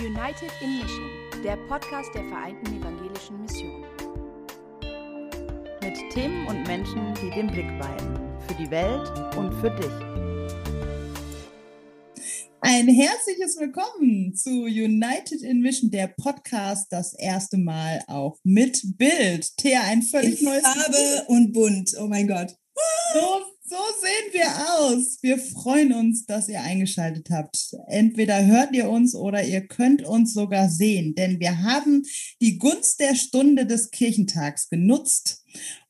United in Mission, der Podcast der Vereinten Evangelischen Mission. Mit Themen und Menschen, die den Blick weiten. Für die Welt und für dich. Ein herzliches Willkommen zu United in Mission, der Podcast, das erste Mal auch mit Bild. Thea, ein völlig In neues Farbe und bunt. Oh mein Gott. So, so sehen wir aus. Wir freuen uns, dass ihr eingeschaltet habt. Entweder hört ihr uns oder ihr könnt uns sogar sehen, denn wir haben die Gunst der Stunde des Kirchentags genutzt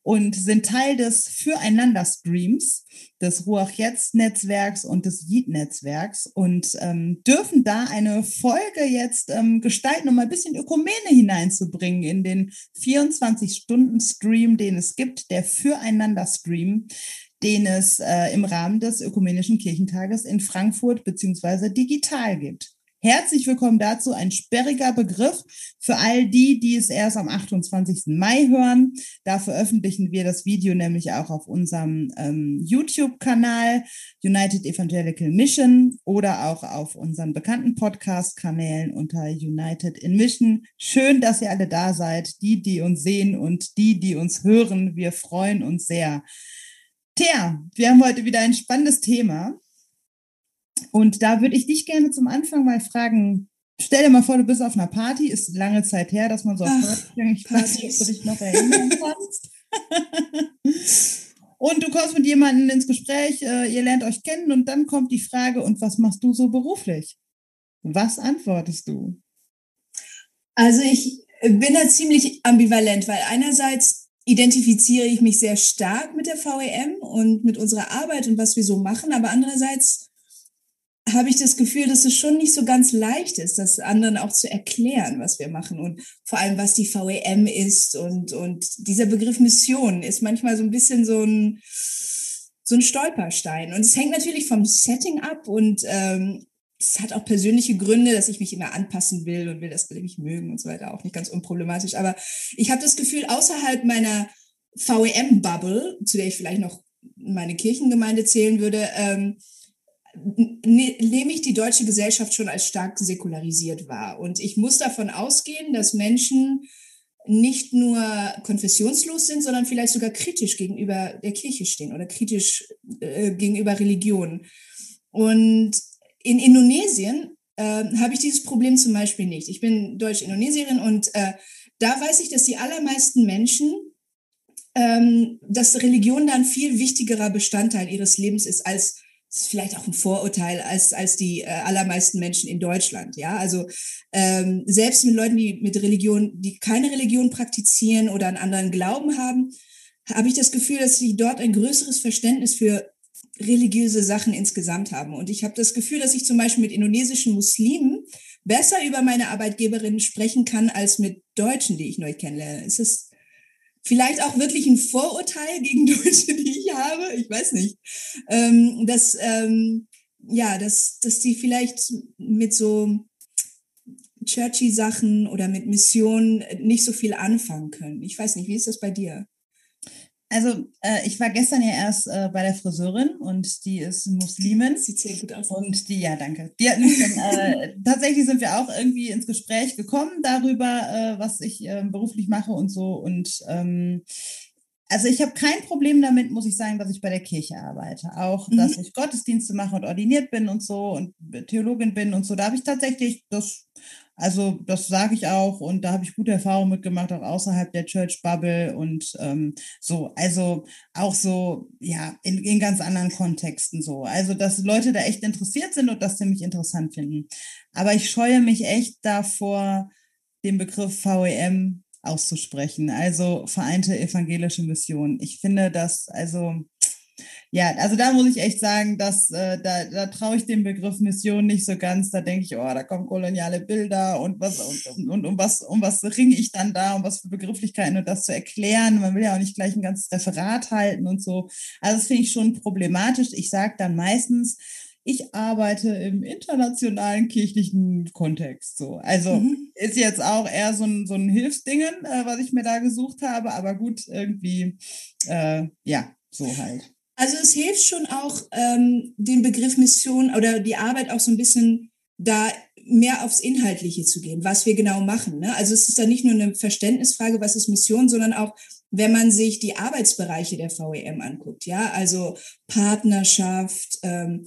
und sind Teil des Füreinander-Streams des Ruach Jetzt-Netzwerks und des Yeet-Netzwerks und ähm, dürfen da eine Folge jetzt ähm, gestalten, um ein bisschen Ökumene hineinzubringen in den 24-Stunden-Stream, den es gibt, der Füreinander-Stream, den es äh, im Rahmen des Ökumenischen Kirchentages in Frankfurt beziehungsweise digital gibt. Herzlich willkommen dazu. Ein sperriger Begriff für all die, die es erst am 28. Mai hören. Da veröffentlichen wir das Video nämlich auch auf unserem ähm, YouTube-Kanal United Evangelical Mission oder auch auf unseren bekannten Podcast-Kanälen unter United in Mission. Schön, dass ihr alle da seid, die, die uns sehen und die, die uns hören. Wir freuen uns sehr. Tja, wir haben heute wieder ein spannendes Thema. Und da würde ich dich gerne zum Anfang mal fragen, stell dir mal vor, du bist auf einer Party, ist lange Zeit her, dass man so auf Ach, Party Ich weiß nicht, ob du dich noch erinnern kannst. und du kommst mit jemandem ins Gespräch, äh, ihr lernt euch kennen und dann kommt die Frage, und was machst du so beruflich? Was antwortest du? Also ich bin da ziemlich ambivalent, weil einerseits identifiziere ich mich sehr stark mit der VEM und mit unserer Arbeit und was wir so machen, aber andererseits habe ich das Gefühl, dass es schon nicht so ganz leicht ist, das anderen auch zu erklären, was wir machen und vor allem, was die VEM ist und, und dieser Begriff Mission ist manchmal so ein bisschen so ein, so ein Stolperstein. Und es hängt natürlich vom Setting ab und ähm, es hat auch persönliche Gründe, dass ich mich immer anpassen will und will, dass alle mich mögen und so weiter, auch nicht ganz unproblematisch. Aber ich habe das Gefühl, außerhalb meiner VEM-Bubble, zu der ich vielleicht noch meine Kirchengemeinde zählen würde, ähm, nehme ich die deutsche Gesellschaft schon als stark säkularisiert wahr. Und ich muss davon ausgehen, dass Menschen nicht nur konfessionslos sind, sondern vielleicht sogar kritisch gegenüber der Kirche stehen oder kritisch äh, gegenüber Religion. Und in Indonesien äh, habe ich dieses Problem zum Beispiel nicht. Ich bin Deutsch-Indonesierin und äh, da weiß ich, dass die allermeisten Menschen, ähm, dass Religion da ein viel wichtigerer Bestandteil ihres Lebens ist als ist vielleicht auch ein Vorurteil als, als die äh, allermeisten Menschen in Deutschland. Ja, also ähm, selbst mit Leuten, die mit Religion, die keine Religion praktizieren oder einen anderen Glauben haben, habe ich das Gefühl, dass sie dort ein größeres Verständnis für religiöse Sachen insgesamt haben. Und ich habe das Gefühl, dass ich zum Beispiel mit indonesischen Muslimen besser über meine Arbeitgeberinnen sprechen kann als mit Deutschen, die ich neu kennenlerne. Ist es vielleicht auch wirklich ein Vorurteil gegen Deutsche, die ich habe, ich weiß nicht, ähm, dass, ähm, ja, dass, dass die vielleicht mit so churchy Sachen oder mit Missionen nicht so viel anfangen können. Ich weiß nicht, wie ist das bei dir? Also äh, ich war gestern ja erst äh, bei der Friseurin und die ist Muslimin. Sieht sehr gut aus. Und die, ja, danke. Die hat mich dann, äh, tatsächlich sind wir auch irgendwie ins Gespräch gekommen darüber, äh, was ich äh, beruflich mache und so. Und ähm, also ich habe kein Problem damit, muss ich sagen, dass ich bei der Kirche arbeite. Auch, Mhm. dass ich Gottesdienste mache und ordiniert bin und so und Theologin bin und so. Da habe ich tatsächlich das, also das sage ich auch und da habe ich gute Erfahrungen mitgemacht, auch außerhalb der Church Bubble und ähm, so. Also auch so, ja, in, in ganz anderen Kontexten so. Also, dass Leute da echt interessiert sind und das ziemlich interessant finden. Aber ich scheue mich echt davor, den Begriff VEM auszusprechen, also Vereinte Evangelische Mission. Ich finde das, also, ja, also da muss ich echt sagen, dass äh, da, da traue ich dem Begriff Mission nicht so ganz. Da denke ich, oh, da kommen koloniale Bilder und was und, und, um was um was ringe ich dann da, um was für Begrifflichkeiten und das zu erklären. Man will ja auch nicht gleich ein ganzes Referat halten und so. Also das finde ich schon problematisch. Ich sage dann meistens, ich arbeite im internationalen kirchlichen Kontext. So, also Mhm. ist jetzt auch eher so ein, so ein Hilfsdingen, äh, was ich mir da gesucht habe, aber gut, irgendwie, äh, ja, so halt. Also es hilft schon auch, ähm, den Begriff Mission oder die Arbeit auch so ein bisschen da mehr aufs Inhaltliche zu gehen, was wir genau machen. Ne? Also es ist da nicht nur eine Verständnisfrage, was ist Mission, sondern auch, wenn man sich die Arbeitsbereiche der VEM anguckt, ja, also Partnerschaft, ähm,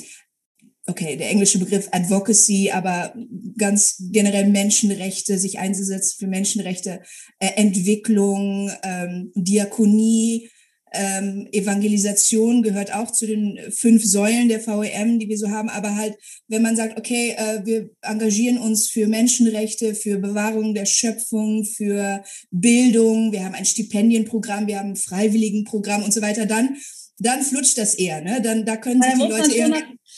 okay, der englische Begriff Advocacy, aber ganz generell Menschenrechte, sich einzusetzen für Menschenrechte, äh, Entwicklung, ähm, Diakonie, ähm, Evangelisation gehört auch zu den fünf Säulen der VEM, die wir so haben. Aber halt, wenn man sagt, okay, äh, wir engagieren uns für Menschenrechte, für Bewahrung der Schöpfung, für Bildung, wir haben ein Stipendienprogramm, wir haben ein Freiwilligenprogramm und so weiter, dann dann flutscht das eher, ne? Dann da können sich die Leute eher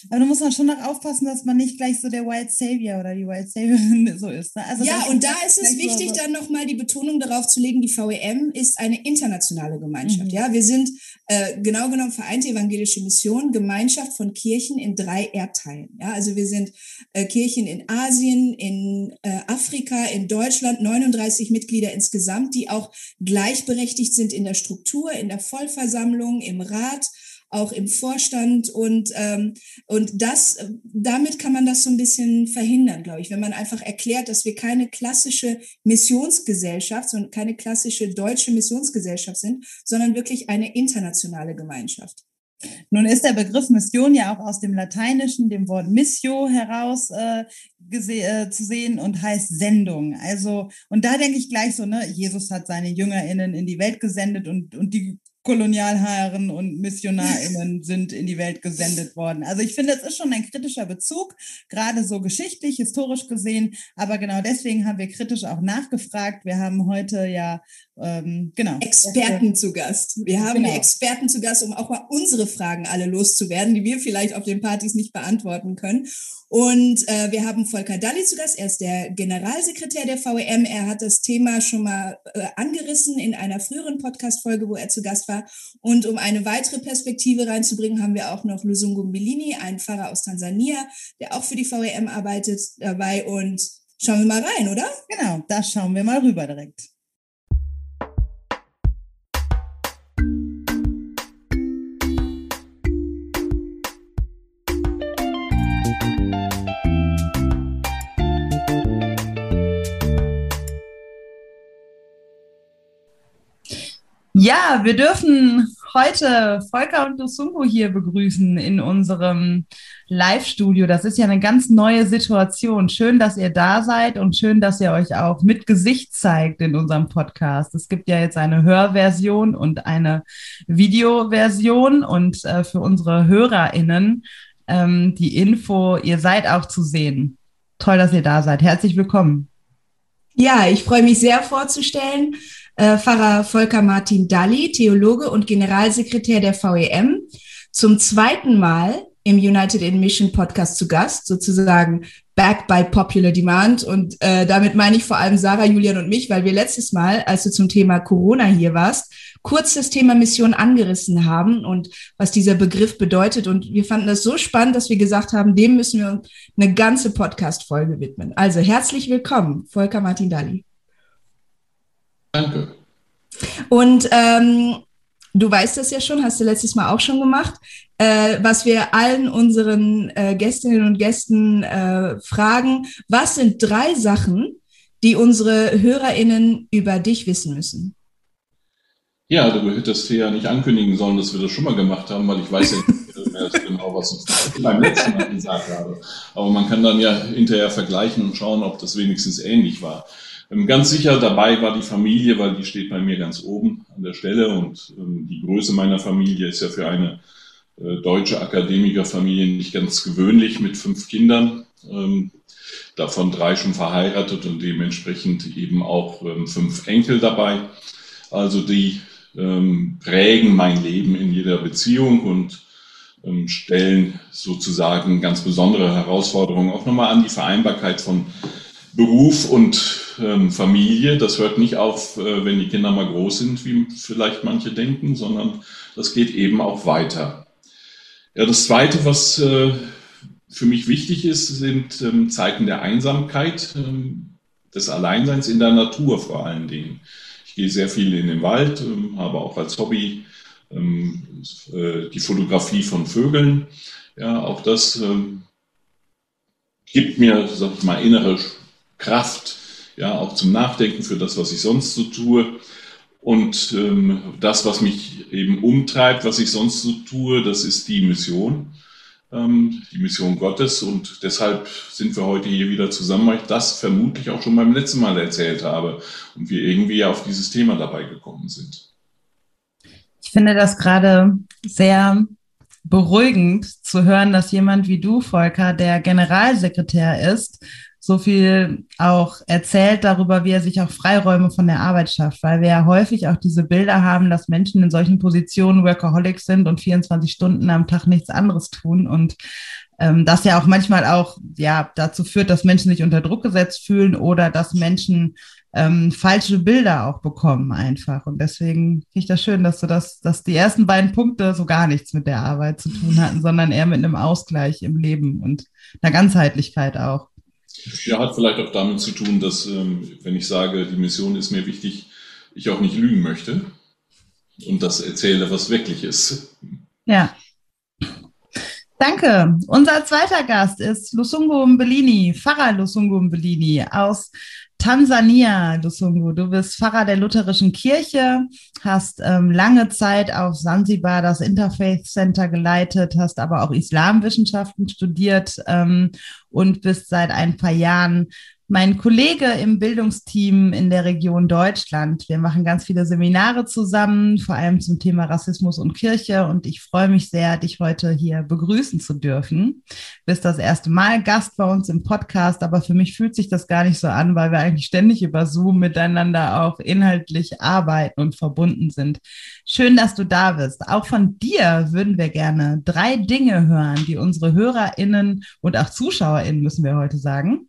aber da muss man schon noch aufpassen, dass man nicht gleich so der Wild Savior oder die Wild Saviorin so ist. Ne? Also ja, und da ist es wichtig, so dann nochmal die Betonung darauf zu legen, die VEM ist eine internationale Gemeinschaft. Mhm. Ja, wir sind äh, genau genommen Vereinte Evangelische Mission, Gemeinschaft von Kirchen in drei Erdteilen. Ja, also wir sind äh, Kirchen in Asien, in äh, Afrika, in Deutschland, 39 Mitglieder insgesamt, die auch gleichberechtigt sind in der Struktur, in der Vollversammlung, im Rat auch im Vorstand und ähm, und das damit kann man das so ein bisschen verhindern, glaube ich, wenn man einfach erklärt, dass wir keine klassische Missionsgesellschaft und keine klassische deutsche Missionsgesellschaft sind, sondern wirklich eine internationale Gemeinschaft. Nun ist der Begriff Mission ja auch aus dem Lateinischen, dem Wort Missio heraus äh, äh, zu sehen und heißt Sendung. Also, und da denke ich gleich so, ne, Jesus hat seine JüngerInnen in die Welt gesendet und, und die Kolonialherren und MissionarInnen sind in die Welt gesendet worden. Also ich finde, es ist schon ein kritischer Bezug, gerade so geschichtlich, historisch gesehen. Aber genau deswegen haben wir kritisch auch nachgefragt. Wir haben heute ja, ähm, genau. Experten zu Gast. Wir haben genau. Experten zu Gast, um auch mal unsere Fragen alle loszuwerden, die wir vielleicht auf den Partys nicht beantworten können. Und äh, wir haben Volker Dalli zu Gast. Er ist der Generalsekretär der VEM. Er hat das Thema schon mal äh, angerissen in einer früheren Podcast-Folge, wo er zu Gast war. Und um eine weitere Perspektive reinzubringen, haben wir auch noch Lusungu Milini, einen Pfarrer aus Tansania, der auch für die VEM arbeitet, dabei. Und schauen wir mal rein, oder? Genau, da schauen wir mal rüber direkt. Ja, wir dürfen heute Volker und Lusungu hier begrüßen in unserem Live-Studio. Das ist ja eine ganz neue Situation. Schön, dass ihr da seid und schön, dass ihr euch auch mit Gesicht zeigt in unserem Podcast. Es gibt ja jetzt eine Hörversion und eine Videoversion und äh, für unsere HörerInnen ähm, die Info, ihr seid auch zu sehen. Toll, dass ihr da seid. Herzlich willkommen. Ja, ich freue mich sehr vorzustellen äh, Pfarrer Volker Martin Dalli, Theologe und Generalsekretär der VEM, zum zweiten Mal im United in Mission Podcast zu Gast, sozusagen back by popular demand. Und äh, damit meine ich vor allem Sarah, Julian und mich, weil wir letztes Mal, als du zum Thema Corona hier warst, kurz das Thema Mission angerissen haben und was dieser Begriff bedeutet. Und wir fanden das so spannend, dass wir gesagt haben, dem müssen wir eine ganze Podcast-Folge widmen. Also herzlich willkommen, Volker Martin Dalli. Danke. Und ähm, du weißt das ja schon, hast du letztes Mal auch schon gemacht, äh, was wir allen unseren äh, Gästinnen und Gästen äh, fragen. Was sind drei Sachen, die unsere HörerInnen über dich wissen müssen? Ja, du hättest ja nicht ankündigen sollen, dass wir das schon mal gemacht haben, weil ich weiß ja nicht mehr genau, was ich beim letzten Mal gesagt habe. Aber man kann dann ja hinterher vergleichen und schauen, ob das wenigstens ähnlich war. Ähm, ganz sicher dabei war die Familie, weil die steht bei mir ganz oben an der Stelle und ähm, die Größe meiner Familie ist ja für eine äh, deutsche Akademikerfamilie nicht ganz gewöhnlich mit fünf Kindern, ähm, davon drei schon verheiratet und dementsprechend eben auch fünf Enkel dabei. Also die prägen mein Leben in jeder Beziehung und stellen sozusagen ganz besondere Herausforderungen auch nochmal an die Vereinbarkeit von Beruf und ähm, Familie. Das hört nicht auf, äh, wenn die Kinder mal groß sind, wie vielleicht manche denken, sondern das geht eben auch weiter. Ja, das Zweite, was äh, für mich wichtig ist, sind ähm, Zeiten der Einsamkeit, ähm, des Alleinseins in der Natur vor allen Dingen. Ich gehe sehr viel in den Wald, ähm, habe auch als Hobby ähm, äh, die Fotografie von Vögeln. Ja, auch das ähm, gibt mir, sag ich mal, innere Kraft, ja, auch zum Nachdenken für das, was ich sonst so tue. Und ähm, das, was mich eben umtreibt, was ich sonst so tue, das ist die Mission, ähm, die Mission Gottes. Und deshalb sind wir heute hier wieder zusammen, weil ich das vermutlich auch schon beim letzten Mal erzählt habe und wir irgendwie auf dieses Thema dabei gekommen sind. Ich finde das gerade sehr beruhigend zu hören, dass jemand wie du, Volker, der Generalsekretär ist, so viel auch erzählt darüber, wie er sich auch Freiräume von der Arbeit schafft, weil wir ja häufig auch diese Bilder haben, dass Menschen in solchen Positionen Workaholics sind und 24 Stunden am Tag nichts anderes tun und ähm, das ja auch manchmal auch ja dazu führt, dass Menschen sich unter Druck gesetzt fühlen oder dass Menschen ähm, falsche Bilder auch bekommen einfach. Und deswegen finde ich das schön, dass du das, dass die ersten beiden Punkte so gar nichts mit der Arbeit zu tun hatten, sondern eher mit einem Ausgleich im Leben und einer Ganzheitlichkeit auch. Ja, hat vielleicht auch damit zu tun, dass, ähm, wenn ich sage, die Mission ist mir wichtig, ich auch nicht lügen möchte und das erzähle, was wirklich ist. Ja. Danke. Unser zweiter Gast ist Lusungu Mbelini, Pfarrer Lusungu Mbelini aus Tansania, Lusungu. Du bist Pfarrer der Lutherischen Kirche, hast ähm, lange Zeit auf Sansibar das Interfaith Center geleitet, hast aber auch Islamwissenschaften studiert ähm, und bist seit ein paar Jahren mein Kollege im Bildungsteam in der Region Deutschland. Wir machen ganz viele Seminare zusammen, vor allem zum Thema Rassismus und Kirche. Und ich freue mich sehr, dich heute hier begrüßen zu dürfen. Du bist das erste Mal Gast bei uns im Podcast, aber für mich fühlt sich das gar nicht so an, weil wir eigentlich ständig über Zoom miteinander auch inhaltlich arbeiten und verbunden sind. Schön, dass du da bist. Auch von dir würden wir gerne drei Dinge hören, die unsere HörerInnen und auch ZuschauerInnen, müssen wir heute sagen,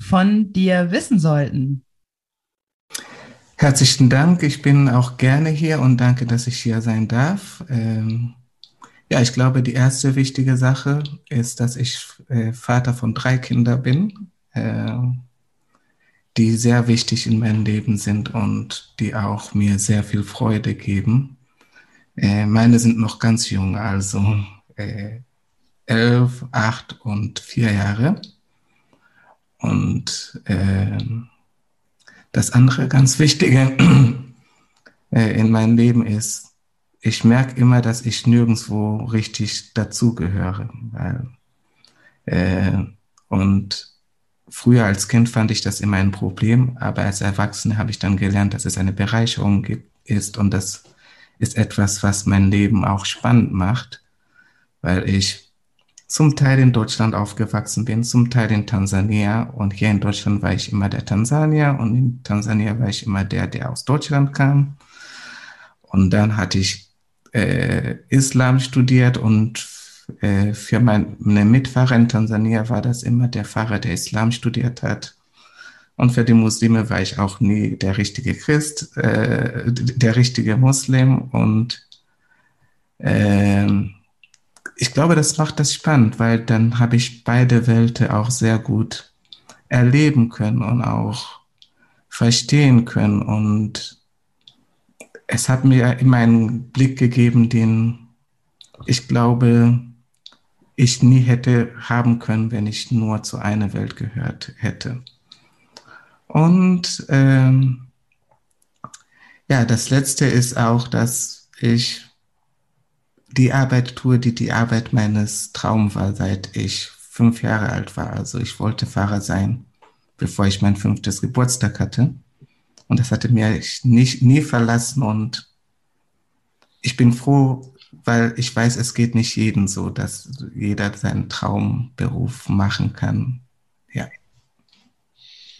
von dir wissen sollten. Herzlichen Dank. Ich bin auch gerne hier und danke, dass ich hier sein darf. Ähm, ja, ich glaube, die erste wichtige Sache ist, dass ich äh, Vater von drei Kindern bin, äh, die sehr wichtig in meinem Leben sind und die auch mir sehr viel Freude geben. Äh, meine sind noch ganz jung, also äh, elf, acht und vier Jahre. Und äh, das andere ganz Wichtige äh, in meinem Leben ist, ich merke immer, dass ich nirgendwo richtig dazugehöre. Äh, und früher als Kind fand ich das immer ein Problem, aber als Erwachsene habe ich dann gelernt, dass es eine Bereicherung gibt, ist und das ist etwas, was mein Leben auch spannend macht, weil ich zum Teil in Deutschland aufgewachsen bin, zum Teil in Tansania. Und hier in Deutschland war ich immer der Tansanier und in Tansania war ich immer der, der aus Deutschland kam. Und dann hatte ich äh, Islam studiert und äh, für meine Mitfahrer in Tansania war das immer der Fahrer, der Islam studiert hat. Und für die Muslime war ich auch nie der richtige Christ, äh, der richtige Muslim. Und äh, ich glaube, das macht das spannend, weil dann habe ich beide Welten auch sehr gut erleben können und auch verstehen können. Und es hat mir immer einen Blick gegeben, den ich glaube, ich nie hätte haben können, wenn ich nur zu einer Welt gehört hätte. Und ähm, ja, das Letzte ist auch, dass ich die Arbeit tue, die die Arbeit meines Traums war, seit ich fünf Jahre alt war. Also ich wollte Fahrer sein, bevor ich mein fünftes Geburtstag hatte. Und das hatte mir nicht, nie verlassen. Und ich bin froh, weil ich weiß, es geht nicht jedem so, dass jeder seinen Traumberuf machen kann. Ja.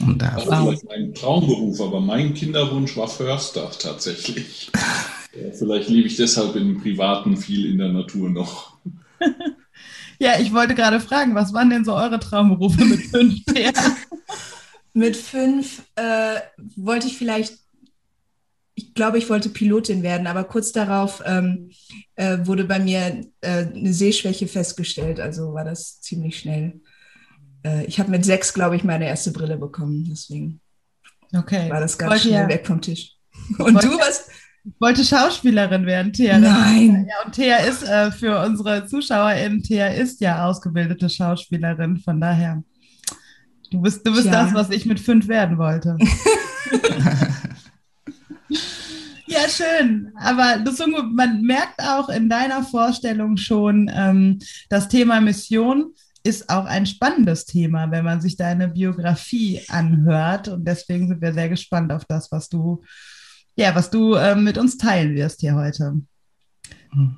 Und da war vielleicht mein Traumberuf, aber mein Kinderwunsch war Förster tatsächlich. Vielleicht lebe ich deshalb im Privaten viel in der Natur noch. ja, ich wollte gerade fragen, was waren denn so eure Traumberufe mit fünf mit fünf äh, wollte ich vielleicht, ich glaube, ich wollte Pilotin werden, aber kurz darauf ähm, äh, wurde bei mir äh, eine Sehschwäche festgestellt, also war das ziemlich schnell. Äh, ich habe mit sechs, glaube ich, meine erste Brille bekommen, deswegen okay. war das ganz wollte schnell ja. weg vom Tisch. Und du, was, wollte Schauspielerin werden, Thea. Nein. Ja, und Thea ist äh, für unsere ZuschauerInnen, Thea ist ja ausgebildete Schauspielerin, von daher. Du bist, du bist Ja. das, was ich mit fünf werden wollte. ja, schön. Aber Lusungu, man merkt auch in deiner Vorstellung schon, ähm, das Thema Mission ist auch ein spannendes Thema, wenn man sich deine Biografie anhört. Und deswegen sind wir sehr gespannt auf das, was du, ja, was du ähm, mit uns teilen wirst hier heute.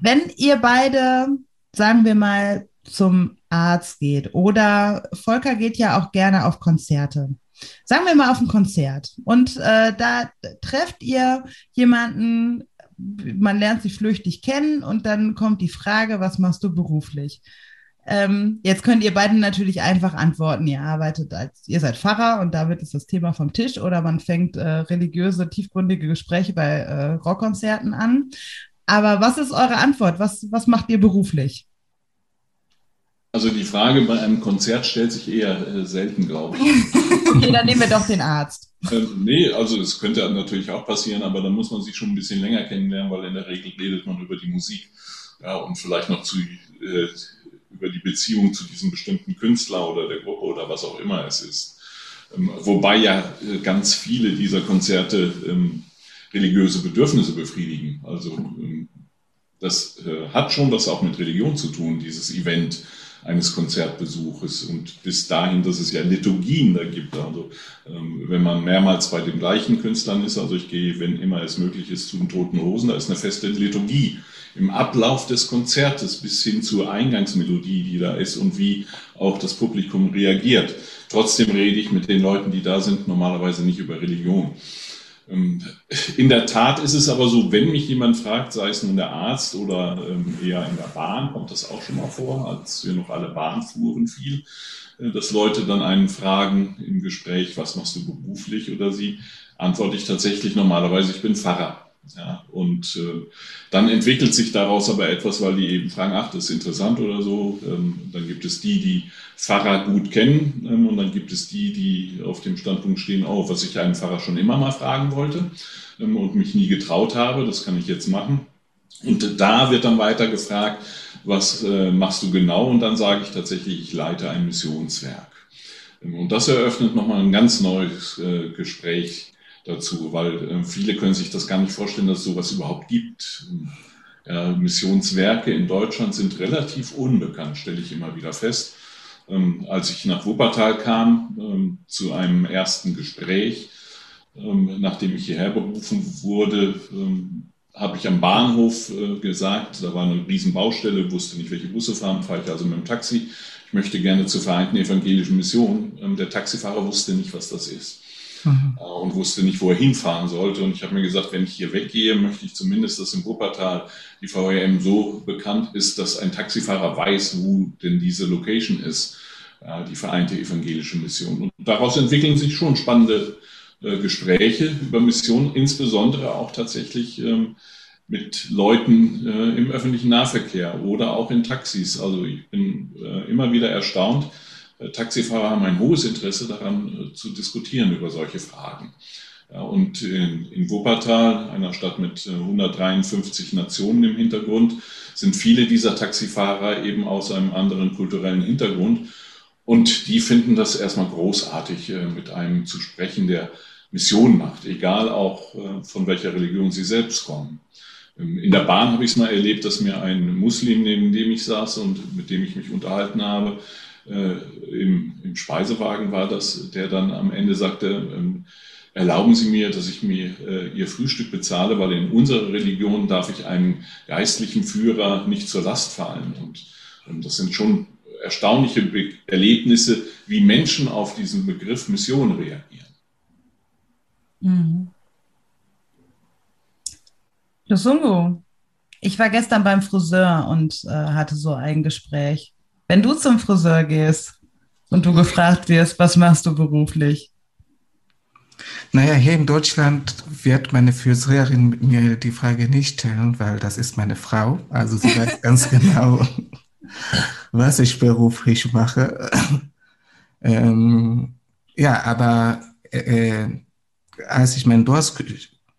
Wenn ihr beide, sagen wir mal, zum Arzt geht oder Volker geht ja auch gerne auf Konzerte. Sagen wir mal auf ein Konzert und äh, da trefft ihr jemanden, man lernt sich flüchtig kennen und dann kommt die Frage, was machst du beruflich? Ähm, jetzt könnt ihr beiden natürlich einfach antworten, ihr arbeitet als, ihr seid Pfarrer und damit ist das Thema vom Tisch oder man fängt äh, religiöse, tiefgründige Gespräche bei äh, Rockkonzerten an. Aber was ist eure Antwort? Was, was macht ihr beruflich? Also die Frage bei einem Konzert stellt sich eher äh, selten, glaube ich. Okay, dann nehmen wir doch den Arzt. Ähm, nee, also es könnte natürlich auch passieren, aber dann muss man sich schon ein bisschen länger kennenlernen, weil in der Regel redet man über die Musik ja, und vielleicht noch zu, äh, über die Beziehung zu diesem bestimmten Künstler oder der Gruppe oder was auch immer es ist. Ähm, wobei ja äh, ganz viele dieser Konzerte ähm, religiöse Bedürfnisse befriedigen. Also ähm, das äh, hat schon was auch mit Religion zu tun, dieses Event eines Konzertbesuches und bis dahin, dass es ja Liturgien da gibt. Also ähm, wenn man mehrmals bei den gleichen Künstlern ist, also ich gehe, wenn immer es möglich ist, zu den Toten Hosen, da ist eine feste Liturgie im Ablauf des Konzertes bis hin zur Eingangsmelodie, die da ist und wie auch das Publikum reagiert. Trotzdem rede ich mit den Leuten, die da sind, normalerweise nicht über Religion. Ähm, In der Tat ist es aber so, wenn mich jemand fragt, sei es nun der Arzt oder ähm, eher in der Bahn, kommt das auch schon mal vor, als wir noch alle Bahn fuhren viel, äh, dass Leute dann einen fragen im Gespräch, was machst du beruflich oder sie, antworte ich tatsächlich normalerweise, ich bin Pfarrer. Ja, und äh, dann entwickelt sich daraus aber etwas, weil die eben fragen, ach, das ist interessant oder so. Ähm, dann gibt es die, die Pfarrer gut kennen ähm, und dann gibt es die, die auf dem Standpunkt stehen, oh, was ich einen Pfarrer schon immer mal fragen wollte ähm, und mich nie getraut habe, das kann ich jetzt machen. Und da wird dann weiter gefragt, was äh, machst du genau? Und dann sage ich tatsächlich, ich leite ein Missionswerk. Ähm, Und das eröffnet nochmal ein ganz neues äh, Gespräch dazu, weil äh, viele können sich das gar nicht vorstellen, dass es sowas überhaupt gibt. Ja, Missionswerke in Deutschland sind relativ unbekannt, stelle ich immer wieder fest. Ähm, als ich nach Wuppertal kam, ähm, zu einem ersten Gespräch, ähm, nachdem ich hierher berufen wurde, ähm, habe ich am Bahnhof äh, gesagt, da war eine riesen Baustelle, wusste nicht, welche Busse fahren, fahre ich also mit dem Taxi. Ich möchte gerne zur Vereinten Evangelischen Mission. Ähm, der Taxifahrer wusste nicht, was das ist Mhm. äh, und wusste nicht, wo er hinfahren sollte. Und ich habe mir gesagt, wenn ich hier weggehe, möchte ich zumindest, dass im Wuppertal die VRM so bekannt ist, dass ein Taxifahrer weiß, wo denn diese Location ist, äh, die Vereinte Evangelische Mission. Und daraus entwickeln sich schon spannende äh, Gespräche über Mission, insbesondere auch tatsächlich ähm, mit Leuten äh, im öffentlichen Nahverkehr oder auch in Taxis. Also ich bin äh, immer wieder erstaunt, Taxifahrer haben ein hohes Interesse daran äh, zu diskutieren über solche Fragen. Ja, und in, in Wuppertal, einer Stadt mit äh, 153 Nationen im Hintergrund, sind viele dieser Taxifahrer eben aus einem anderen kulturellen Hintergrund. Und die finden das erstmal großartig, äh, mit einem zu sprechen, der Mission macht, egal auch äh, von welcher Religion sie selbst kommen. Ähm, In der Bahn habe ich es mal erlebt, dass mir ein Muslim, neben dem ich saß und mit dem ich mich unterhalten habe, äh, im, im Speisewagen war das, der dann am Ende sagte, ähm, erlauben Sie mir, dass ich mir äh, Ihr Frühstück bezahle, weil in unserer Religion darf ich einem geistlichen Führer nicht zur Last fallen. Und ähm, das sind schon erstaunliche Be Erlebnisse, wie Menschen auf diesen Begriff Mission reagieren. Mhm. Ich war gestern beim Friseur und äh, hatte so ein Gespräch. Wenn du zum Friseur gehst und du gefragt wirst, was machst du beruflich? Naja, hier in Deutschland wird meine Friseurin mir die Frage nicht stellen, weil das ist meine Frau. Also sie weiß ganz genau, was ich beruflich mache. ähm, ja, aber äh, als ich meinen Deutsch,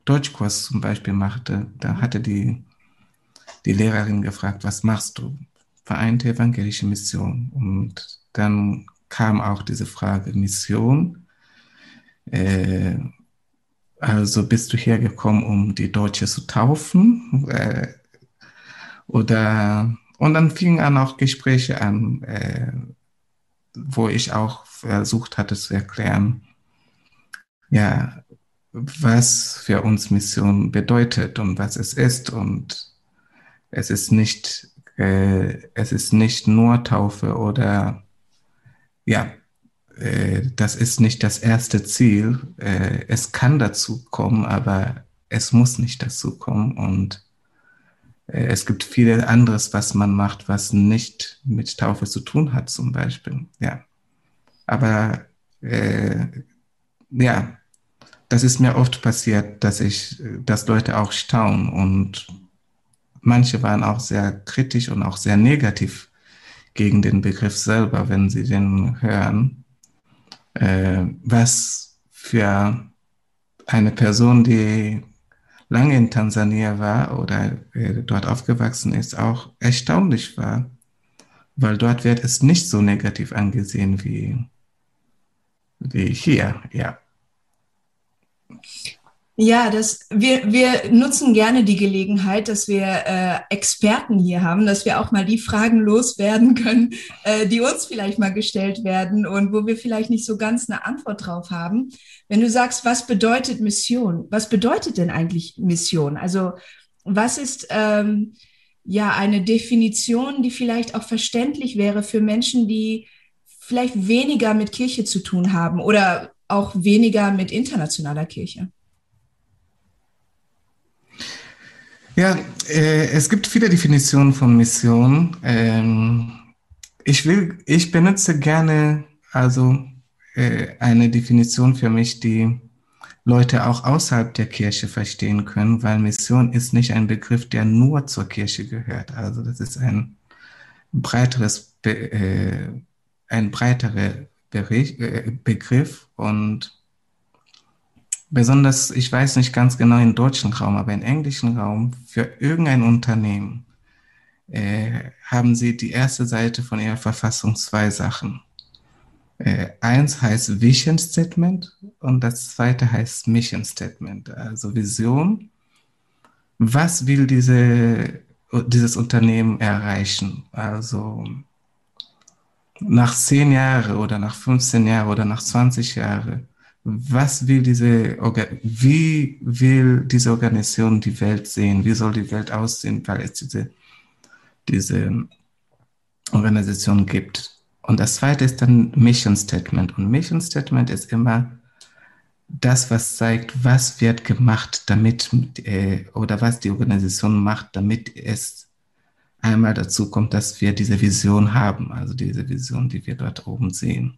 Deutschkurs zum Beispiel machte, da hatte die, die Lehrerin gefragt, was machst du? Vereinte Evangelische Mission. Und dann kam auch diese Frage Mission. Äh, also bist du hergekommen, um die Deutsche zu taufen? Äh, oder und dann fingen an auch Gespräche an, äh, wo ich auch versucht hatte zu erklären, ja, was für uns Mission bedeutet und was es ist. Und es ist nicht, äh, es ist nicht nur Taufe oder ja, äh, das ist nicht das erste Ziel. Äh, es kann dazu kommen, aber es muss nicht dazu kommen. Und äh, es gibt viel anderes, was man macht, was nicht mit Taufe zu tun hat, zum Beispiel. Ja. Aber äh, ja, das ist mir oft passiert, dass ich, dass Leute auch staunen und manche waren auch sehr kritisch und auch sehr negativ gegen den Begriff selber, wenn sie den hören. Äh, was für eine Person, die lange in Tansania war oder äh, dort aufgewachsen ist, auch erstaunlich war, weil dort wird es nicht so negativ angesehen wie, wie hier, ja. Ja, das, wir, wir nutzen gerne die Gelegenheit, dass wir äh, Experten hier haben, dass wir auch mal die Fragen loswerden können, äh, die uns vielleicht mal gestellt werden und wo wir vielleicht nicht so ganz eine Antwort drauf haben. Wenn du sagst, was bedeutet Mission? Was bedeutet denn eigentlich Mission? Also was ist ähm, ja eine Definition, die vielleicht auch verständlich wäre für Menschen, die vielleicht weniger mit Kirche zu tun haben oder auch weniger mit internationaler Kirche? Ja, äh, es gibt viele Definitionen von Mission. Ähm, ich will, ich benutze gerne also äh, eine Definition für mich, die Leute auch außerhalb der Kirche verstehen können, weil Mission ist nicht ein Begriff, der nur zur Kirche gehört. Also das ist ein breiteres, äh, ein breiterer äh, Begriff und besonders, ich weiß nicht ganz genau im deutschen Raum, aber im englischen Raum, für irgendein Unternehmen äh, haben sie die erste Seite von ihrer Verfassung zwei Sachen. Äh, eins heißt Vision Statement und das zweite heißt Mission Statement, also Vision. Was will diese, dieses Unternehmen erreichen? Also nach zehn Jahren oder nach 15 Jahren oder nach 20 Jahren, was will diese, wie will diese Organisation die Welt sehen? Wie soll die Welt aussehen, weil es diese, diese Organisation gibt? Und das zweite ist dann Mission Statement. Und Mission Statement ist immer das, was zeigt, was wird gemacht, damit, äh, oder was die Organisation macht, damit es einmal dazu kommt, dass wir diese Vision haben, also diese Vision, die wir dort oben sehen.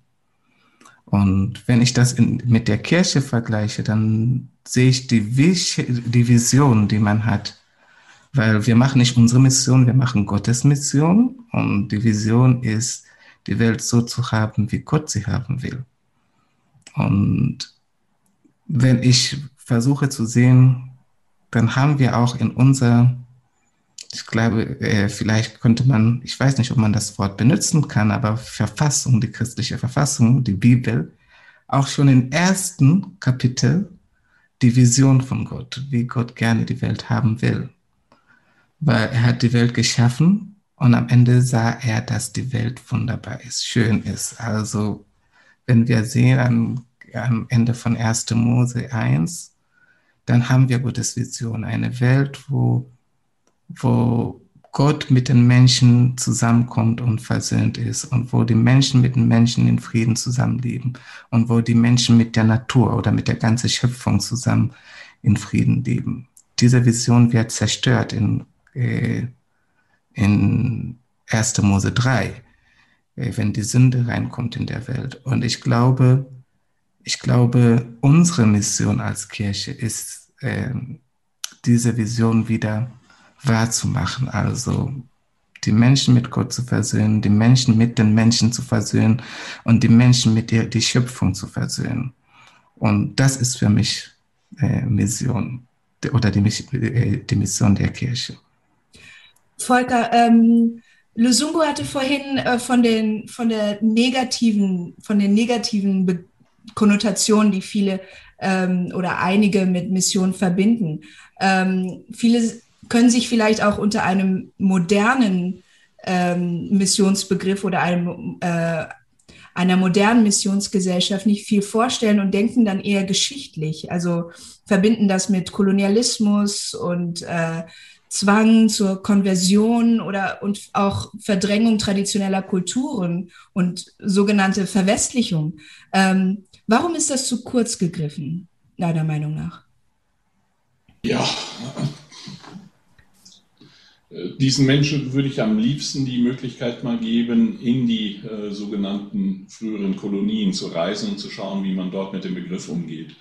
Und wenn ich das in, mit der Kirche vergleiche, dann sehe ich die, die Vision, die man hat. Weil wir machen nicht unsere Mission, wir machen Gottes Mission. Und die Vision ist, die Welt so zu haben, wie Gott sie haben will. Und wenn ich versuche zu sehen, dann haben wir auch in unserer ich glaube, äh, vielleicht könnte man, ich weiß nicht, ob man das Wort benutzen kann, aber Verfassung, die christliche Verfassung, die Bibel, auch schon im ersten Kapitel die Vision von Gott, wie Gott gerne die Welt haben will. Weil er hat die Welt geschaffen und am Ende sah er, dass die Welt wunderbar ist, schön ist. Also, wenn wir sehen am, am Ende von 1. Mose 1, dann haben wir Gottes Vision, eine Welt, wo wo Gott mit den Menschen zusammenkommt und versöhnt ist und wo die Menschen mit den Menschen in Frieden zusammenleben und wo die Menschen mit der Natur oder mit der ganzen Schöpfung zusammen in Frieden leben. Diese Vision wird zerstört in, äh, in 1. Mose 3, äh, wenn die Sünde reinkommt in der Welt. Und ich glaube, ich glaube, unsere Mission als Kirche ist, äh, diese Vision wieder wahrzumachen. Also die Menschen mit Gott zu versöhnen, die Menschen mit den Menschen zu versöhnen und die Menschen mit der die Schöpfung zu versöhnen. Und das ist für mich äh, Mission oder die, äh, die Mission der Kirche. Volker, ähm, Lusungu hatte vorhin äh, von den von der negativen von den negativen Be Konnotationen, die viele ähm, oder einige mit Mission verbinden. Ähm, viele können sich vielleicht auch unter einem modernen ähm, Missionsbegriff oder einem äh, einer modernen Missionsgesellschaft nicht viel vorstellen und denken dann eher geschichtlich. Also verbinden das mit Kolonialismus und äh, Zwang zur Konversion oder und auch Verdrängung traditioneller Kulturen und sogenannte Verwestlichung. Ähm, warum ist das zu kurz gegriffen, deiner Meinung nach? Ja, diesen Menschen würde ich am liebsten die Möglichkeit mal geben, in die äh, sogenannten früheren Kolonien zu reisen und zu schauen, wie man dort mit dem Begriff umgeht.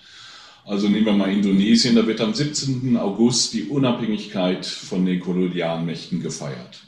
Also nehmen wir mal Indonesien, da wird am 17. August die Unabhängigkeit von den Kolonialmächten gefeiert.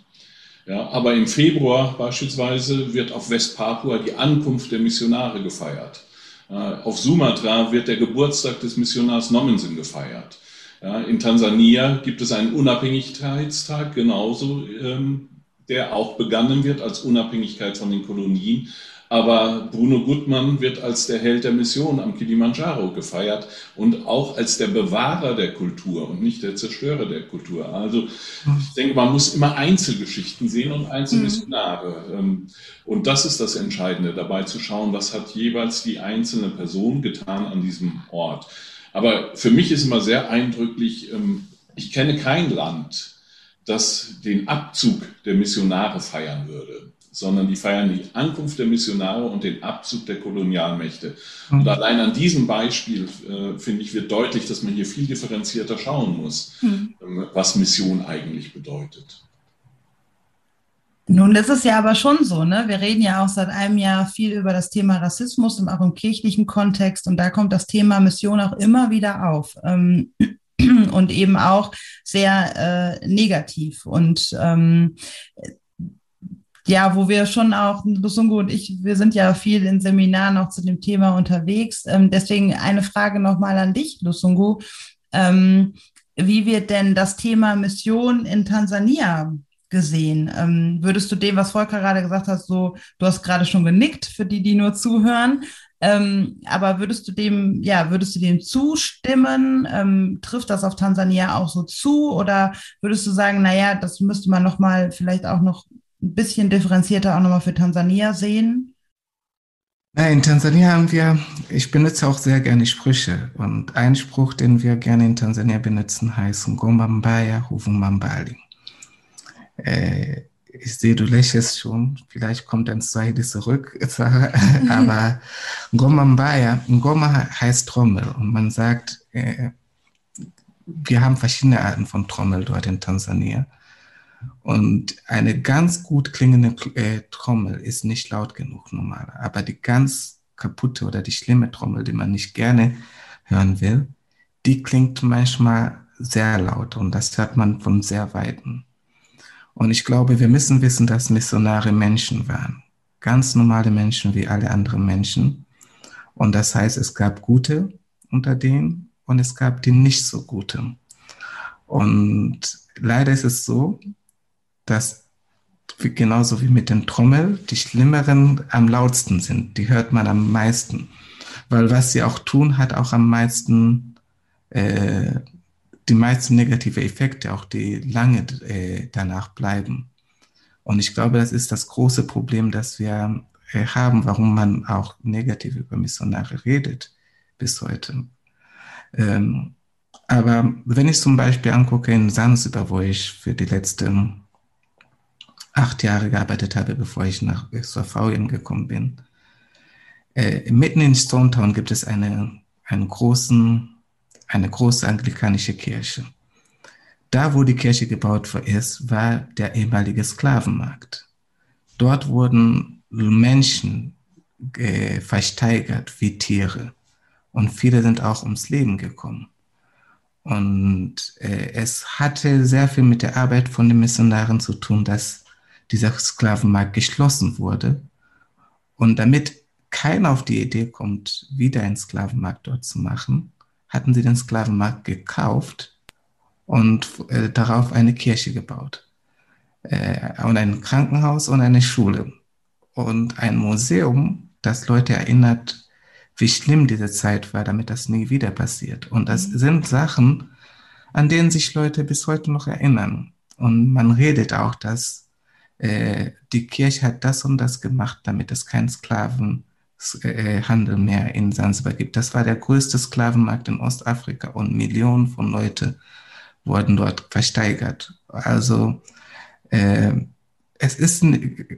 Ja, aber im Februar beispielsweise wird auf Westpapua die Ankunft der Missionare gefeiert. Auf Sumatra wird der Geburtstag des Missionars Nommensen gefeiert. Ja, in Tansania gibt es einen Unabhängigkeitstag genauso, ähm, der auch begangen wird als Unabhängigkeit von den Kolonien. Aber Bruno Gutmann wird als der Held der Mission am Kilimanjaro gefeiert und auch als der Bewahrer der Kultur und nicht der Zerstörer der Kultur. Also ich denke, man muss immer Einzelgeschichten sehen und Einzelmissionare. Mhm. Und das ist das Entscheidende, dabei zu schauen, was hat jeweils die einzelne Person getan an diesem Ort. Aber für mich ist immer sehr eindrücklich, ähm, ich kenne kein Land, das den Abzug der Missionare feiern würde sondern die feiern die Ankunft der Missionare und den Abzug der Kolonialmächte. Und mhm. allein an diesem Beispiel, äh, finde ich, wird deutlich, dass man hier viel differenzierter schauen muss, mhm. ähm, was Mission eigentlich bedeutet. Nun, das ist ja aber schon so, ne? Wir reden ja auch seit einem Jahr viel über das Thema Rassismus und auch im kirchlichen Kontext. Und da kommt das Thema Mission auch immer wieder auf. Ähm, und eben auch sehr äh, negativ. Und ähm, ja, wo wir schon auch, Lusungo und ich, wir sind ja viel in Seminaren auch zu dem Thema unterwegs. Ähm, deswegen eine Frage nochmal an dich, Lusungo. Ähm, wie wird denn das Thema Mission in Tansania gesehen? Ähm, würdest du dem, was Volker gerade gesagt hat, so, du hast gerade schon genickt, für die, die nur zuhören, ähm, aber würdest du dem, ja, würdest du dem zustimmen? Ähm, trifft das auf Tansania auch so zu? Oder würdest du sagen, naja, das müsste man nochmal vielleicht auch noch ein bisschen differenzierter auch nochmal für Tansania sehen? In Tansania haben wir, ich benutze auch sehr gerne Sprüche. Und ein Spruch, den wir gerne in Tansania benutzen, heißt Ngomba Mbaya Huvumambali. Äh, ich sehe, du lächelst schon. Vielleicht kommt ein Swahili zurück. Aber Ngoma Mbaya, Ngoma heißt Trommel. Und man sagt, äh, wir haben verschiedene Arten von Trommel dort in Tansania. Und eine ganz gut klingende äh, Trommel ist nicht laut genug normal. Aber die ganz kaputte oder die schlimme Trommel, die man nicht gerne hören will, die klingt manchmal sehr laut und das hört man von sehr weiten. Und ich glaube, wir müssen wissen, dass Missionare Menschen waren. Ganz normale Menschen wie alle anderen Menschen. Und das heißt, es gab gute unter denen und es gab die nicht so gute. Und leider ist es so, dass genauso wie mit den Trommel, die schlimmeren am lautsten sind. Die hört man am meisten. Weil was sie auch tun, hat auch am meisten, äh, die meisten negative Effekte, auch die lange äh, danach bleiben. Und ich glaube, das ist das große Problem, das wir äh, haben, warum man auch negativ über Missionare redet bis heute. Ähm, aber wenn ich zum Beispiel angucke in Sansibar, wo ich für die letzten acht Jahre gearbeitet habe, bevor ich nach VN gekommen bin. Äh, mitten in Stone Town gibt es eine, einen großen, eine große anglikanische Kirche. Da, wo die Kirche gebaut ist, war der ehemalige Sklavenmarkt. Dort wurden Menschen äh, versteigert wie Tiere und viele sind auch ums Leben gekommen. Und äh, es hatte sehr viel mit der Arbeit von den Missionaren zu tun, dass dieser Sklavenmarkt geschlossen wurde. Und damit keiner auf die Idee kommt, wieder einen Sklavenmarkt dort zu machen, hatten sie den Sklavenmarkt gekauft und äh, darauf eine Kirche gebaut. äh, und ein Krankenhaus und eine Schule und ein Museum, das Leute erinnert, wie schlimm diese Zeit war, damit das nie wieder passiert. Und das mhm. sind Sachen, an denen sich Leute bis heute noch erinnern. Und man redet auch, dass äh, die Kirche hat das und das gemacht, damit es keinen Sklavenhandel mehr in Sansibar gibt. Das war der größte Sklavenmarkt in Ostafrika und Millionen von Leuten wurden dort versteigert. Also äh, es ist,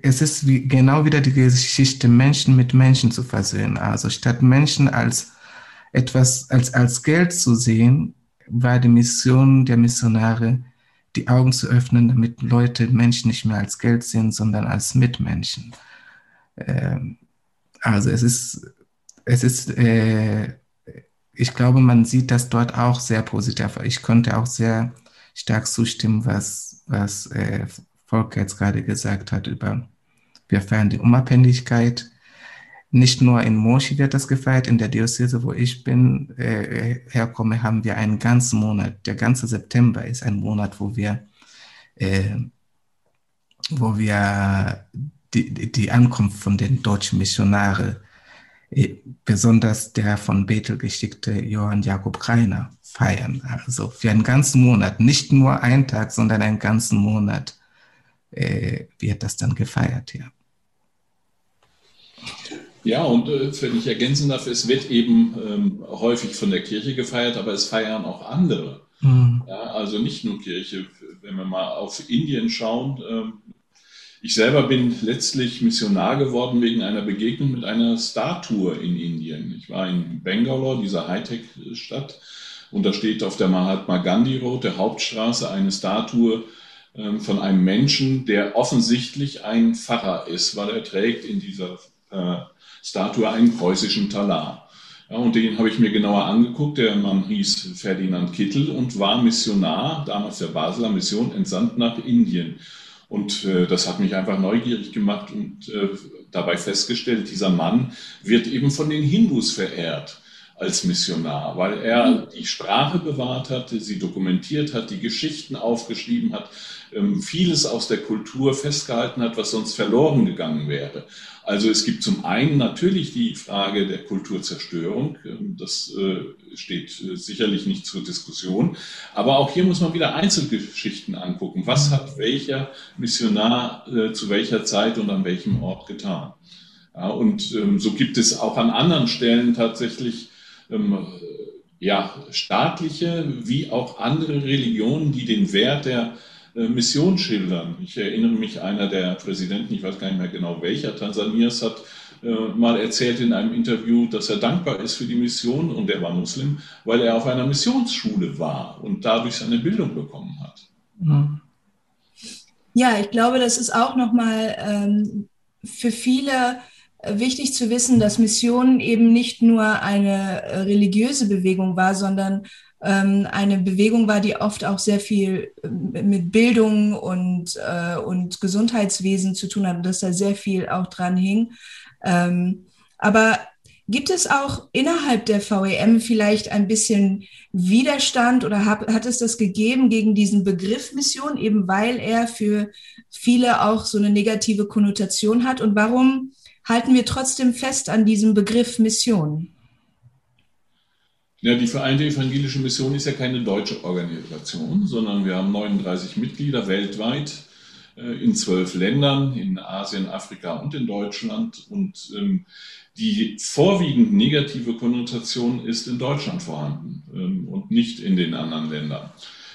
es ist wie, genau wieder die Geschichte, Menschen mit Menschen zu versöhnen. Also statt Menschen als etwas, als, als Geld zu sehen, war die Mission der Missionare, die Augen zu öffnen, damit Leute Menschen nicht mehr als Geld sehen, sondern als Mitmenschen. Ähm, also es ist, es ist, äh, ich glaube, man sieht das dort auch sehr positiv. Ich konnte auch sehr stark zustimmen, was, was äh, Volker jetzt gerade gesagt hat über, wir feiern die Unabhängigkeit. Nicht nur in Moshi wird das gefeiert, in der Diözese, wo ich bin, äh, herkomme, haben wir einen ganzen Monat. Der ganze September ist ein Monat, wo wir, äh, wo wir die, die Ankunft von den deutschen Missionaren, äh, besonders der von Bethel geschickte Johann Jakob Kreiner, feiern. Also für einen ganzen Monat, nicht nur einen Tag, sondern einen ganzen Monat äh, wird das dann gefeiert, ja. Ja, und äh, wenn ich ergänzen darf, es wird eben ähm, häufig von der Kirche gefeiert, aber es feiern auch andere. Mhm. Ja, also nicht nur Kirche. Wenn wir mal auf Indien schauen, ähm, ich selber bin letztlich Missionar geworden wegen einer Begegnung mit einer Statue in Indien. Ich war in Bangalore, dieser Hightech-Stadt, und da steht auf der Mahatma Gandhi Road, der Hauptstraße, eine Statue ähm, von einem Menschen, der offensichtlich ein Pfarrer ist, weil er trägt in dieser äh, Statue einen preußischen Talar. Ja, und den habe ich mir genauer angeguckt. Der Mann hieß Ferdinand Kittel und war Missionar, damals der Basler Mission, entsandt nach Indien. Und äh, das hat mich einfach neugierig gemacht und äh, dabei festgestellt, dieser Mann wird eben von den Hindus verehrt als Missionar, weil er die Sprache bewahrt hat, sie dokumentiert hat, die Geschichten aufgeschrieben hat, vieles aus der Kultur festgehalten hat, was sonst verloren gegangen wäre. Also es gibt zum einen natürlich die Frage der Kulturzerstörung, ähm, das äh, steht äh, sicherlich nicht zur Diskussion, aber auch hier muss man wieder Einzelgeschichten angucken. Was hat welcher Missionar äh, zu welcher Zeit und an welchem Ort getan? Und ähm, so gibt es auch an anderen Stellen tatsächlich ähm, ja, staatliche wie auch andere Religionen, die den Wert der Mission schildern. Ich erinnere mich, einer der Präsidenten, ich weiß gar nicht mehr genau welcher, Tansanias hat äh, mal erzählt in einem Interview, dass er dankbar ist für die Mission und er war Muslim, weil er auf einer Missionsschule war und dadurch seine Bildung bekommen hat. Ja, ich glaube, das ist auch nochmal ähm, für viele wichtig zu wissen, dass Mission eben nicht nur eine äh, religiöse Bewegung war, sondern eine Bewegung war, die oft auch sehr viel äh, mit Bildung und, äh, und Gesundheitswesen zu tun hat und dass da sehr viel auch dran hing. Ähm, aber gibt es auch innerhalb der VEM vielleicht ein bisschen Widerstand oder hat, hat es das gegeben gegen diesen Begriff Mission, eben weil er für viele auch so eine negative Konnotation hat? Und warum halten wir trotzdem fest an diesem Begriff Mission? Ja, die Vereinte Evangelische Mission ist ja keine deutsche Organisation, sondern wir haben 39 Mitglieder weltweit äh, in zwölf Ländern, in Asien, Afrika und in Deutschland. Und ähm, die vorwiegend negative Konnotation ist in Deutschland vorhanden ähm, und nicht in den anderen Ländern.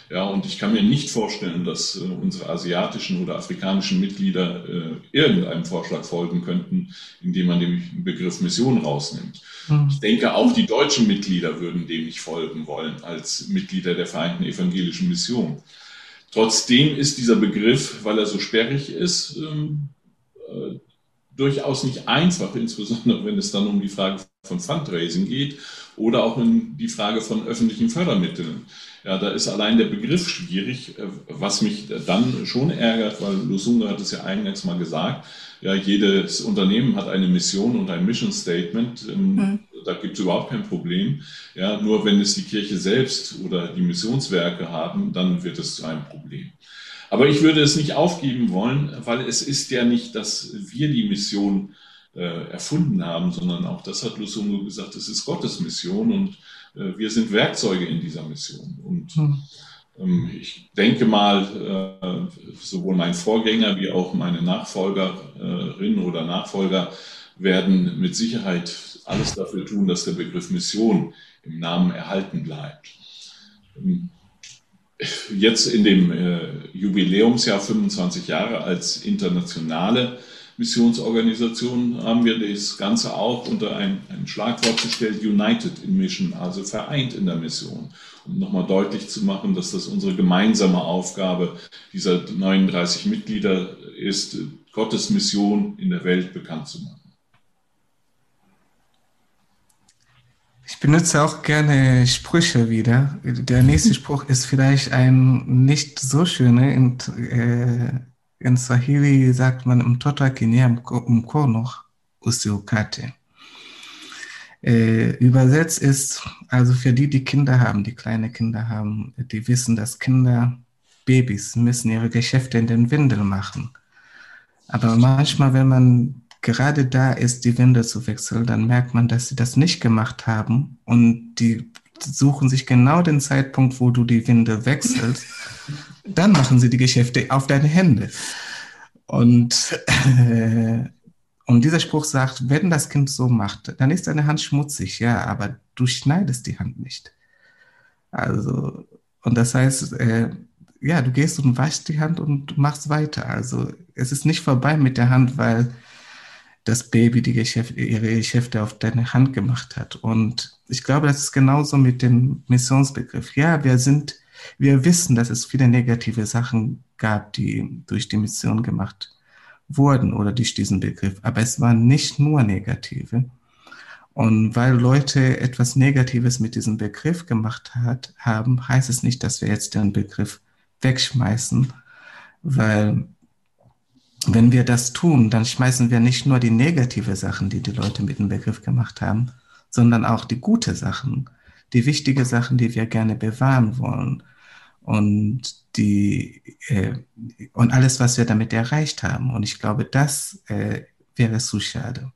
Ja, und ich kann mir nicht vorstellen, dass äh, unsere asiatischen oder afrikanischen Mitglieder äh, irgendeinem Vorschlag folgen könnten, indem man den Begriff Mission rausnimmt. Mhm. Ich denke, auch die deutschen Mitglieder würden dem nicht folgen wollen als Mitglieder der Vereinten Evangelischen Mission. Trotzdem ist dieser Begriff, weil er so sperrig ist, ähm, äh, durchaus nicht einfach, insbesondere wenn es dann um die Frage von Fundraising geht oder auch um die Frage von öffentlichen Fördermitteln. Ja, da ist allein der Begriff schwierig, äh, was mich dann schon ärgert, weil Lusunga hat es ja eingangs mal gesagt, ja, jedes Unternehmen hat eine Mission und ein Mission Statement. Ähm, mhm. Da gibt es überhaupt kein Problem. Ja, nur wenn es die Kirche selbst oder die Missionswerke haben, dann wird es zu einem Problem. Aber ich würde es nicht aufgeben wollen, weil es ist ja nicht, dass wir die Mission äh, erfunden haben, sondern auch das hat Lusungo gesagt, es ist Gottes Mission und äh, wir sind Werkzeuge in dieser Mission. Und hm. ähm, ich denke mal, äh, sowohl mein Vorgänger wie auch meine Nachfolgerin oder Nachfolger werden mit Sicherheit alles dafür tun, dass der Begriff Mission im Namen erhalten bleibt. Ähm, jetzt in dem äh, Jubiläumsjahr 25 Jahre als internationale Missionsorganisation haben wir das Ganze auch unter ein, ein Schlagwort gestellt, United in Mission, also vereint in der Mission, um nochmal deutlich zu machen, dass das unsere gemeinsame Aufgabe dieser 39 Mitglieder ist, Gottes Mission in der Welt bekannt zu machen. Ich benutze auch gerne Sprüche wieder. Der nächste Spruch ist vielleicht ein nicht so schöner. Äh, in Swahili sagt man mtoto akinia mkono usiukate. Äh, übersetzt ist, also für die, die Kinder haben, die kleine Kinder haben, die wissen, dass Kinder, Babys müssen ihre Geschäfte in den Windeln machen. Aber manchmal, wenn man gerade da ist, die Winde zu wechseln, dann merkt man, dass sie das nicht gemacht haben und die suchen sich genau den Zeitpunkt, wo du die Winde wechselst. dann machen sie die Geschäfte auf deine Hände. Und, äh, und dieser Spruch sagt, wenn das Kind so macht, dann ist deine Hand schmutzig, ja, aber du schneidest die Hand nicht. Also, und das heißt, äh, ja, du gehst und waschst die Hand und machst weiter. Also es ist nicht vorbei mit der Hand, weil das Baby die Geschäfte, ihre Geschäfte auf deine Hand gemacht hat. Und ich glaube, das ist genauso mit dem Missionsbegriff. Ja, wir sind, wir wissen, dass es viele negative Sachen gab, die durch die Mission gemacht wurden oder durch diesen Begriff. Aber es waren nicht nur negative. Und weil Leute etwas Negatives mit diesem Begriff gemacht hat, haben, heißt es nicht, dass wir jetzt den Begriff wegschmeißen, weil wenn wir das tun, dann schmeißen wir nicht nur die negative Sachen, die die Leute mit dem Begriff gemacht haben, sondern auch die gute Sachen, die wichtige Sachen, die wir gerne bewahren wollen und die äh, und alles, was wir damit erreicht haben. Und ich glaube, das äh, wäre zu schade.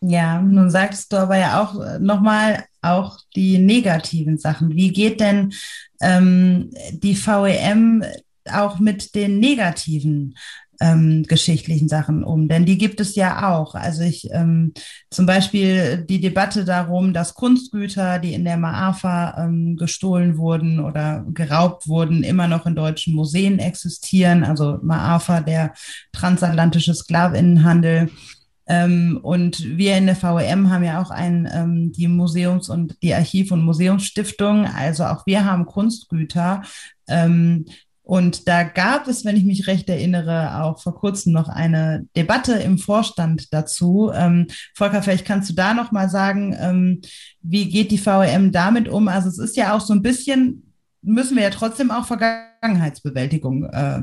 Ja, nun sagst du aber ja auch äh, nochmal auch die negativen Sachen. Wie geht denn ähm, die VEM auch mit den negativen ähm, geschichtlichen Sachen um, denn die gibt es ja auch. Also ich ähm, zum Beispiel die Debatte darum, dass Kunstgüter, die in der Maafa ähm, gestohlen wurden oder geraubt wurden, immer noch in deutschen Museen existieren. Also Maafa, der transatlantische Sklavinnenhandel. Ähm, und wir in der VEM haben ja auch ein, ähm, die Museums- und die Archiv- und Museumsstiftung. Also auch wir haben Kunstgüter, ähm, und da gab es, wenn ich mich recht erinnere, auch vor kurzem noch eine Debatte im Vorstand dazu. Ähm, Volker, vielleicht kannst du da noch mal sagen, ähm, wie geht die VEM damit um? Also es ist ja auch so ein bisschen, müssen wir ja trotzdem auch Vergangenheitsbewältigung äh,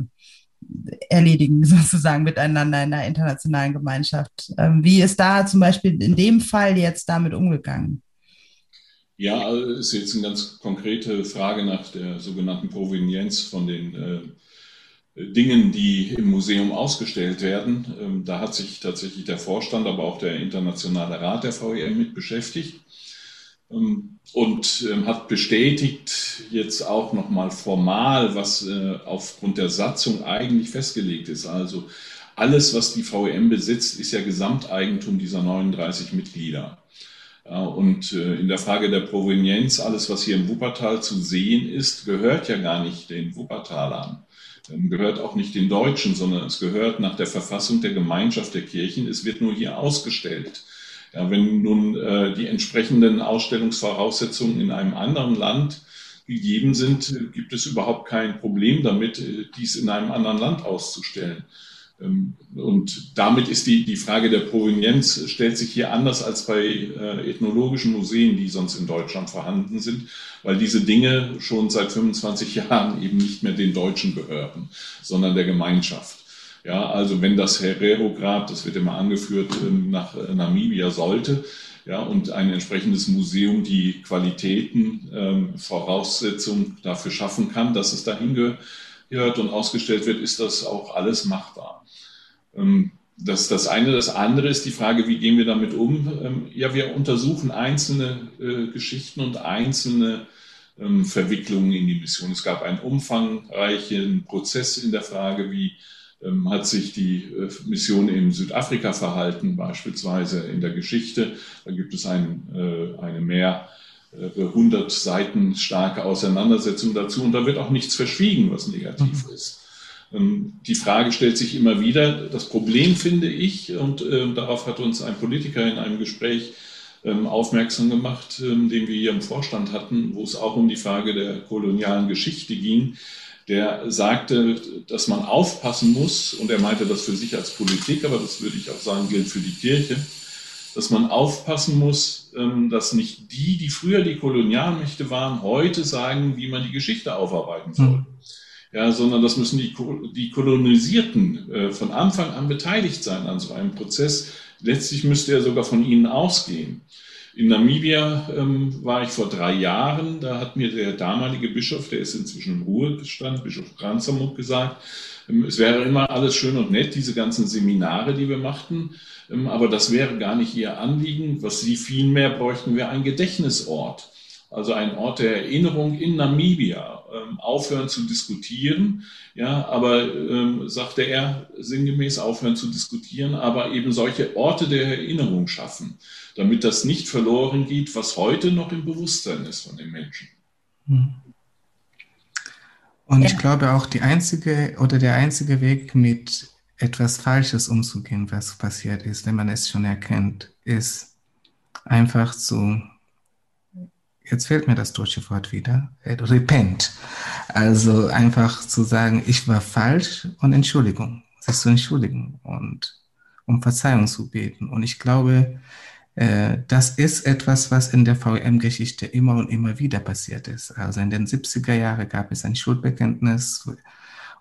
erledigen, sozusagen miteinander in der internationalen Gemeinschaft. Ähm, wie ist da zum Beispiel in dem Fall jetzt damit umgegangen? Ja, also ist jetzt eine ganz konkrete Frage nach der sogenannten Provenienz von den äh, Dingen, die im Museum ausgestellt werden. Ähm, da hat sich tatsächlich der Vorstand, aber auch der internationale Rat der VEM mit beschäftigt ähm, und ähm, hat bestätigt jetzt auch nochmal formal, was äh, aufgrund der Satzung eigentlich festgelegt ist. Also alles, was die VEM besitzt, ist ja Gesamteigentum dieser 39 Mitglieder. Und äh, in der Frage der Provenienz, alles, was hier im Wuppertal zu sehen ist, gehört ja gar nicht den Wuppertalern, ähm, gehört auch nicht den Deutschen, sondern es gehört nach der Verfassung der Gemeinschaft der Kirchen. Es wird nur hier ausgestellt. Ja, wenn nun äh, die entsprechenden Ausstellungsvoraussetzungen in einem anderen Land gegeben sind, gibt es überhaupt kein Problem damit, äh, dies in einem anderen Land auszustellen. Ähm, und damit ist die, die Frage der Provenienz stellt sich hier anders als bei äh, ethnologischen Museen, die sonst in Deutschland vorhanden sind, weil diese Dinge schon seit 25 Jahren eben nicht mehr den Deutschen gehören, sondern der Gemeinschaft. Ja, also wenn das Herero-Grab, das wird immer angeführt, ähm, nach äh, Namibia sollte, ja, und ein entsprechendes Museum die Qualitäten, ähm, Voraussetzungen dafür schaffen kann, dass es dahin gehört, hört und ausgestellt wird, ist das auch alles machbar. Ähm, das das eine. Das andere ist die Frage, wie gehen wir damit um? Ähm, ja, wir untersuchen einzelne äh, Geschichten und einzelne ähm, Verwicklungen in die Mission. Es gab einen umfangreichen Prozess in der Frage, wie ähm, hat sich die äh, Mission in Südafrika verhalten, beispielsweise in der Geschichte. Da gibt es ein, äh, eine mehr 100 Seiten starke Auseinandersetzung dazu und da wird auch nichts verschwiegen, was negativ mhm. ist. Ähm, die Frage stellt sich immer wieder. Das Problem finde ich, und äh, darauf hat uns ein Politiker in einem Gespräch ähm, aufmerksam gemacht, ähm, den wir hier im Vorstand hatten, wo es auch um die Frage der kolonialen Geschichte ging. Der sagte, dass man aufpassen muss, und er meinte das für sich als Politik, aber das würde ich auch sagen, gilt für die Kirche, dass man aufpassen muss, ähm, dass nicht die, die früher die Kolonialmächte waren, heute sagen, wie man die Geschichte aufarbeiten soll. Mhm ja, sondern das müssen die, die Kolonisierten äh, von Anfang an beteiligt sein an so einem Prozess. Letztlich müsste er sogar von ihnen ausgehen. In Namibia ähm, war ich vor drei Jahren, da hat mir der damalige Bischof, der ist inzwischen im Ruhestand, Bischof Kranzamut, gesagt, ähm, es wäre immer alles schön und nett, diese ganzen Seminare, die wir machten, ähm, aber das wäre gar nicht ihr Anliegen. Was sie vielmehr bräuchten, wäre ein Gedächtnisort also ein Ort der Erinnerung in Namibia, ähm, aufhören zu diskutieren, ja, aber ähm, sagte er sinngemäß aufhören zu diskutieren, aber eben solche Orte der Erinnerung schaffen, damit das nicht verloren geht, was heute noch im Bewusstsein ist von den Menschen. Hm. Und ja. ich glaube auch die einzige oder der einzige Weg mit etwas Falsches umzugehen, was passiert ist, wenn man es schon erkennt, ist einfach zu jetzt fehlt mir das deutsche Wort wieder, repent. Also einfach zu sagen, ich war falsch und Entschuldigung, sich zu entschuldigen und um Verzeihung zu beten. Und ich glaube, äh, das ist etwas, was in der VM-Geschichte immer und immer wieder passiert ist. Also in den 70er Jahren gab es ein Schuldbekenntnis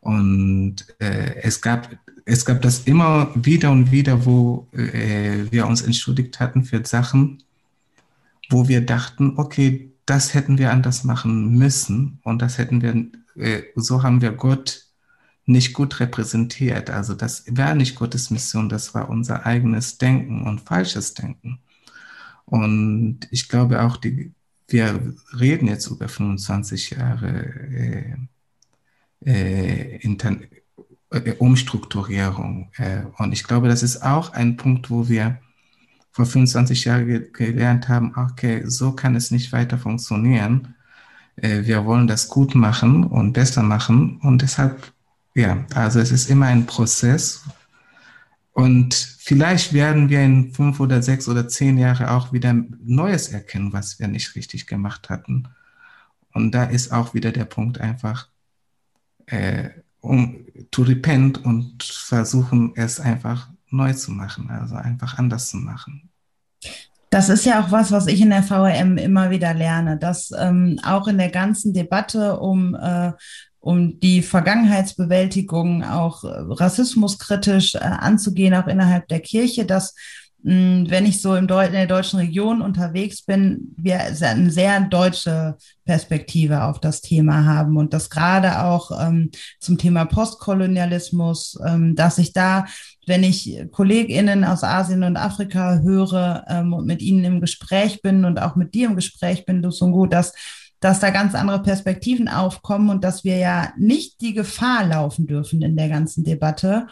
und äh, es gab es gab das immer wieder und wieder, wo äh, wir uns entschuldigt hatten für Sachen, wo wir dachten, okay, das hätten wir anders machen müssen und das hätten wir, äh, so haben wir Gott nicht gut repräsentiert. Also das war nicht Gottes Mission, das war unser eigenes Denken und falsches Denken. Und ich glaube auch, die, wir reden jetzt über 25 Jahre äh, äh, Inter äh, Umstrukturierung. Äh, und ich glaube, das ist auch ein Punkt, wo wir vor 25 Jahren ge gelernt haben, okay, so kann es nicht weiter funktionieren. Äh, wir wollen das gut machen und besser machen. Und deshalb, ja, also es ist immer ein Prozess. Und vielleicht werden wir in fünf oder sechs oder zehn Jahren auch wieder Neues erkennen, was wir nicht richtig gemacht hatten. Und da ist auch wieder der Punkt einfach, äh, um to repent und versuchen es einfach neu zu machen, also einfach anders zu machen. Das ist ja auch was, was ich in der VRM immer wieder lerne, dass ähm, auch in der ganzen Debatte um, äh, um die Vergangenheitsbewältigung auch äh, rassismuskritisch äh, anzugehen, auch innerhalb der Kirche, dass wenn ich so in der deutschen Region unterwegs bin, wir eine sehr deutsche Perspektive auf das Thema haben und das gerade auch ähm, zum Thema Postkolonialismus, ähm, dass ich da, wenn ich KollegInnen aus Asien und Afrika höre ähm, und mit ihnen im Gespräch bin und auch mit dir im Gespräch bin, Lusungu, dass dass da ganz andere Perspektiven aufkommen und dass wir ja nicht die Gefahr laufen dürfen in der ganzen Debatte,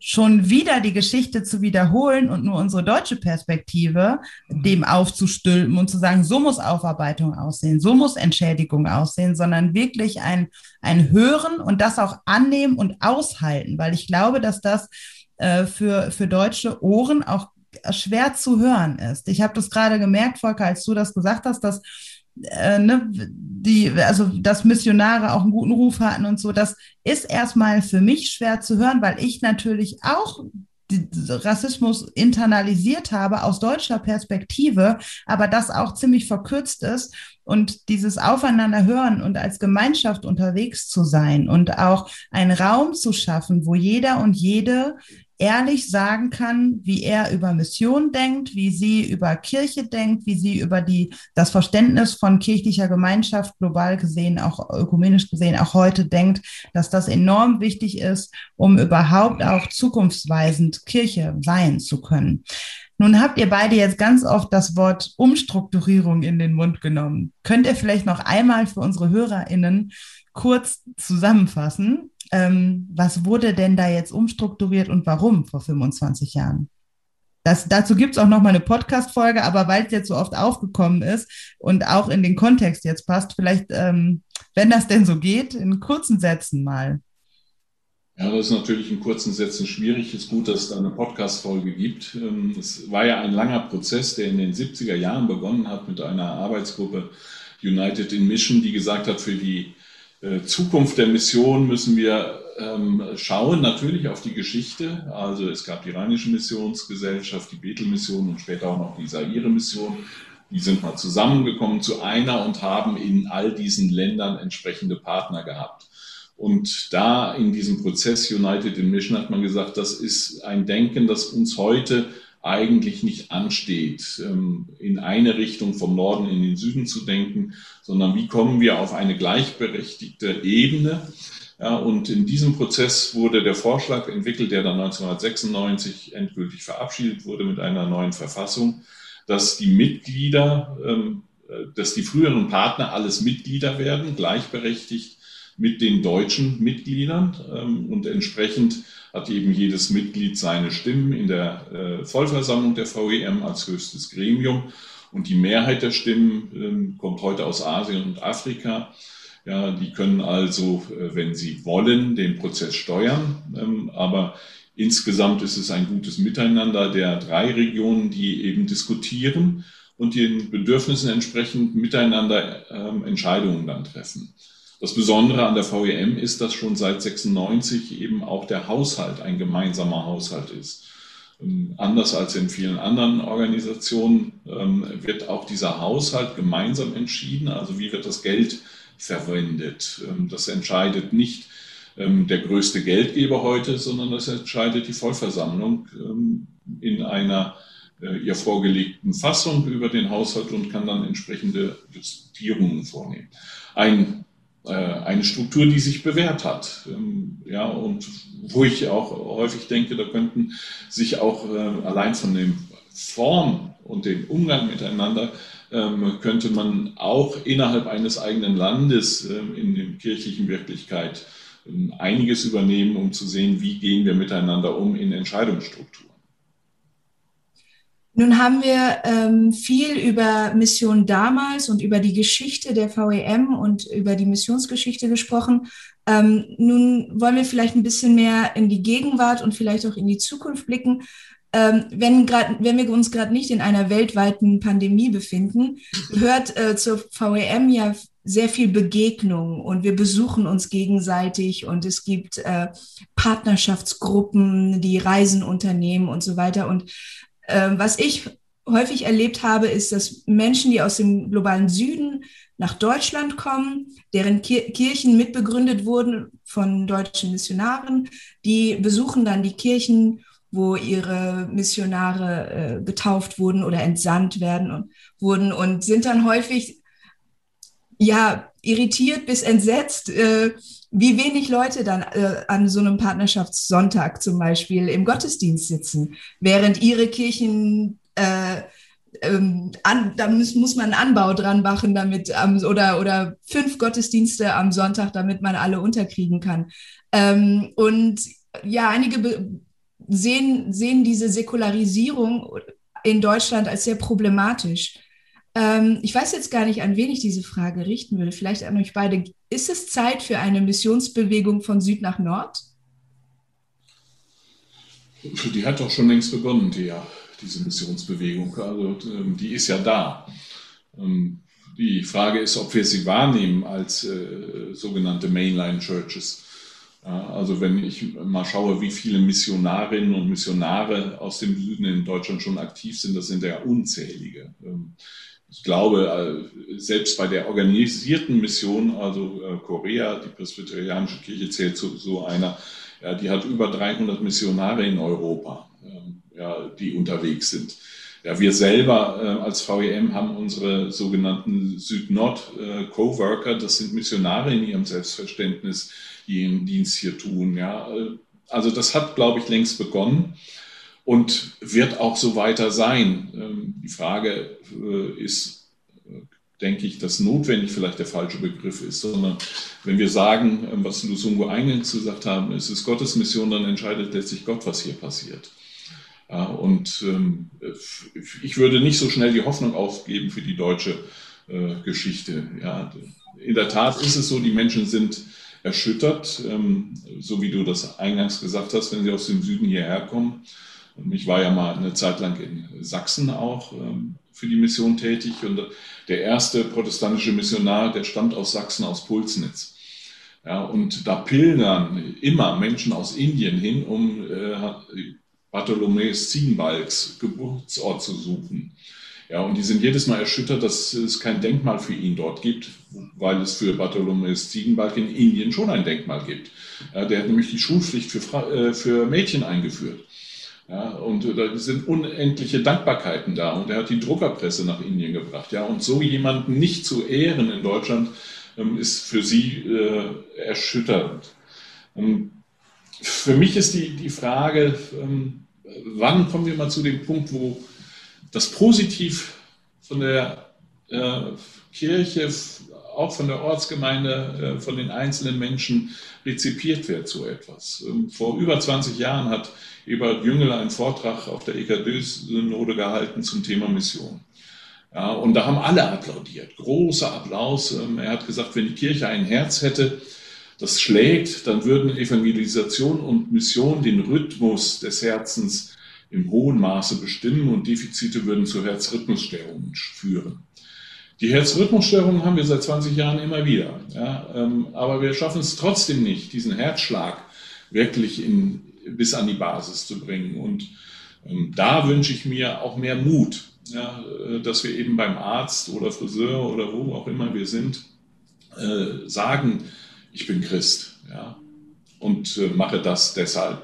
schon wieder die Geschichte zu wiederholen und nur unsere deutsche Perspektive mhm. dem aufzustülpen und zu sagen, so muss Aufarbeitung aussehen, so muss Entschädigung aussehen, sondern wirklich ein, ein Hören und das auch annehmen und aushalten, weil ich glaube, dass das äh, für, für deutsche Ohren auch schwer zu hören ist. Ich habe das gerade gemerkt, Volker, als du das gesagt hast, dass äh, ne, die, also dass Missionare auch einen guten Ruf hatten und so, das ist erstmal für mich schwer zu hören, weil ich natürlich auch Rassismus internalisiert habe aus deutscher Perspektive, aber das auch ziemlich verkürzt ist und dieses Aufeinanderhören und als Gemeinschaft unterwegs zu sein und auch einen Raum zu schaffen, wo jeder und jede ehrlich sagen kann, wie er über Mission denkt, wie sie über Kirche denkt, wie sie über die, das Verständnis von kirchlicher Gemeinschaft global gesehen, auch ökumenisch gesehen, auch heute denkt, dass das enorm wichtig ist, um überhaupt auch zukunftsweisend Kirche weihen zu können. Nun habt ihr beide jetzt ganz oft das Wort Umstrukturierung in den Mund genommen. Könnt ihr vielleicht noch einmal für unsere HörerInnen kurz zusammenfassen, ähm, was wurde denn da jetzt umstrukturiert und warum vor 25 Jahren? Das, dazu gibt es auch noch mal eine Podcast-Folge, aber weil es jetzt so oft aufgekommen ist und auch in den Kontext jetzt passt, vielleicht, ähm, wenn das denn so geht, in kurzen Sätzen mal. Ja, das ist natürlich in kurzen Sätzen schwierig. Es ist gut, dass es da eine Podcast-Folge gibt. Ähm, es war ja ein langer Prozess, der in den 70er Jahren begonnen hat mit einer Arbeitsgruppe United in Mission, die gesagt hat, für die Zukunft der Mission müssen wir ähm, schauen natürlich auf die Geschichte. Also es gab die Rheinische Missionsgesellschaft, die Bethel-Mission und später auch noch die Saire-Mission. Die sind mal zusammengekommen zu einer und haben in all diesen Ländern entsprechende Partner gehabt. Und da in diesem Prozess United in Mission hat man gesagt, das ist ein Denken, das uns heute eigentlich nicht ansteht, ähm, in eine Richtung vom Norden in den Süden zu denken, sondern wie kommen wir auf eine gleichberechtigte Ebene. Und in diesem Prozess wurde der Vorschlag entwickelt, der dann 1996 endgültig verabschiedet wurde mit einer neuen Verfassung, dass die Mitglieder, ähm, äh, dass die früheren Partner alles Mitglieder werden, gleichberechtigt mit den deutschen Mitgliedern ähm, und entsprechend hat eben jedes Mitglied seine Stimmen in der äh, Vollversammlung der VEM als höchstes Gremium und die Mehrheit der Stimmen ähm, kommt heute aus Asien und Afrika. Ja, die können also, äh, wenn sie wollen, den Prozess steuern, ähm, aber insgesamt ist es ein gutes Miteinander der drei Regionen, die eben diskutieren und den Bedürfnissen entsprechend miteinander Entscheidungen dann treffen. Das Besondere an der VEM ist, dass schon seit 96 eben auch der Haushalt ein gemeinsamer Haushalt ist. Ähm, anders als in vielen anderen Organisationen ähm, wird auch dieser Haushalt gemeinsam entschieden. Also wie wird das Geld verwendet? Ähm, das entscheidet nicht der größte Geldgeber heute, sondern das entscheidet die Vollversammlung in einer äh, ihr vorgelegten Fassung über den Haushalt und kann dann entsprechende Justierungen vornehmen. Ein eine Struktur, die sich bewährt hat. Ähm, ja, und wo ich auch häufig denke, da könnten sich auch äh, allein von der Form und dem Umgang miteinander ähm, könnte man auch innerhalb eines eigenen Landes ähm, in der kirchlichen Wirklichkeit einiges übernehmen, um zu sehen, wie gehen wir miteinander um in Entscheidungsstrukturen. Nun haben wir ähm, viel über Mission damals und über die Geschichte der VEM und über die Missionsgeschichte gesprochen. Ähm, nun wollen wir vielleicht ein bisschen mehr in die Gegenwart und vielleicht auch in die Zukunft blicken. Ähm, wenn, grad, wenn wir uns gerade nicht in einer weltweiten Pandemie befinden, gehört äh, zur VEM ja sehr viel Begegnung und wir besuchen uns gegenseitig und es gibt äh, Partnerschaftsgruppen, die Reisen unternehmen und so weiter. Und was ich häufig erlebt habe, ist, dass Menschen, die aus dem globalen Süden nach Deutschland kommen, deren Kirchen mitbegründet wurden von deutschen Missionaren, die besuchen dann die Kirchen, wo ihre Missionare äh, getauft wurden oder entsandt werden und wurden und sind dann häufig ja irritiert bis entsetzt, äh, wie wenig Leute dann äh, an so einem Partnerschaftssonntag zum Beispiel im Gottesdienst sitzen, während ihre Kirchen äh, ähm, an, da muss, muss man einen Anbau dran machen, damit ähm, oder oder fünf Gottesdienste am Sonntag, damit man alle unterkriegen kann. Ähm, und ja, einige sehen sehen diese Säkularisierung in Deutschland als sehr problematisch. Ähm, ich weiß jetzt gar nicht, an wen ich diese Frage richten würde. Vielleicht an euch beide. Ist es Zeit für eine Missionsbewegung von Süd nach Nord? Die hat doch schon längst begonnen, die, diese Missionsbewegung. Also ähm, die ist ja da. Ähm, die Frage ist, ob wir sie wahrnehmen als äh, sogenannte Mainline Churches. Also wenn ich mal schaue, wie viele Missionarinnen und Missionare aus dem Süden in Deutschland schon aktiv sind, das sind ja unzählige. Ich glaube, äh, selbst bei der organisierten Mission, also äh, Korea, die presbyterianische Kirche zählt zu so einer, Ja, die hat über 300 Missionare in Europa, ähm, ja, die unterwegs sind. Ja, wir selber äh, als VEM haben unsere sogenannten Süd-Nord-Coworker, das sind Missionare in ihrem Selbstverständnis, die ihren Dienst hier tun. Ja. Also das hat, glaube ich, längst begonnen und wird auch so weiter sein. Ähm, die Frage äh, ist, äh, denke ich, dass notwendig vielleicht der falsche Begriff ist, sondern wenn wir sagen, ähm, was Lusungo eingangs gesagt haben, es ist Gottes Mission, dann entscheidet letztlich Gott, was hier passiert. Und ähm, ich würde nicht so schnell die Hoffnung aufgeben für die deutsche äh, Geschichte. In der Tat ist es so, die Menschen sind erschüttert, so wie du das eingangs gesagt hast, wenn sie aus dem Süden hierher kommen. Ich war ja mal eine Zeit lang in Sachsen auch ähm, für die Mission tätig. Und der erste protestantische Missionar, der stammt aus Sachsen, aus Pulsnitz. Ja, und da pilgern immer Menschen aus Indien hin, um äh, Bartholomäus Ziegenbalgs Geburtsort zu suchen. Ja, und die sind jedes Mal erschüttert, dass es kein Denkmal für ihn dort gibt, weil es für Bartholomäus Ziegenbalg in Indien schon ein Denkmal gibt. Ja, der hat nämlich die Schulpflicht für, äh, für Mädchen eingeführt. Ja, und da sind unendliche Dankbarkeiten da. Und er hat die Druckerpresse nach Indien gebracht. Ja, und so jemanden nicht zu ehren in Deutschland ähm, ist für sie äh, erschütternd. Ähm, für mich ist die, die Frage, ähm, wann kommen wir mal zu dem Punkt, wo das positiv von der äh, Kirche, auch von der Ortsgemeinde, äh, von den einzelnen Menschen rezipiert wird, so etwas. Ähm, vor über 20 Jahren hat Ebert Jüngel einen Vortrag auf der EKD-Synode gehalten zum Thema Mission. Ja, und da haben alle applaudiert. Großer Applaus. Ähm, er hat gesagt, wenn die Kirche ein Herz hätte, das schlägt, dann würden Evangelisation und Mission den Rhythmus des Herzens im hohen Maße bestimmen und Defizite würden zu Herzrhythmusstörungen führen. Die Herzrhythmusstörungen haben wir seit 20 Jahren immer wieder. Ja, ähm, aber wir schaffen es trotzdem nicht, diesen Herzschlag wirklich in, bis an die Basis zu bringen. Und ähm, da wünsche ich mir auch mehr Mut, ja, äh, dass wir eben beim Arzt oder Friseur oder wo auch immer wir sind, äh, sagen, ich bin Christ ja, und äh, mache das deshalb.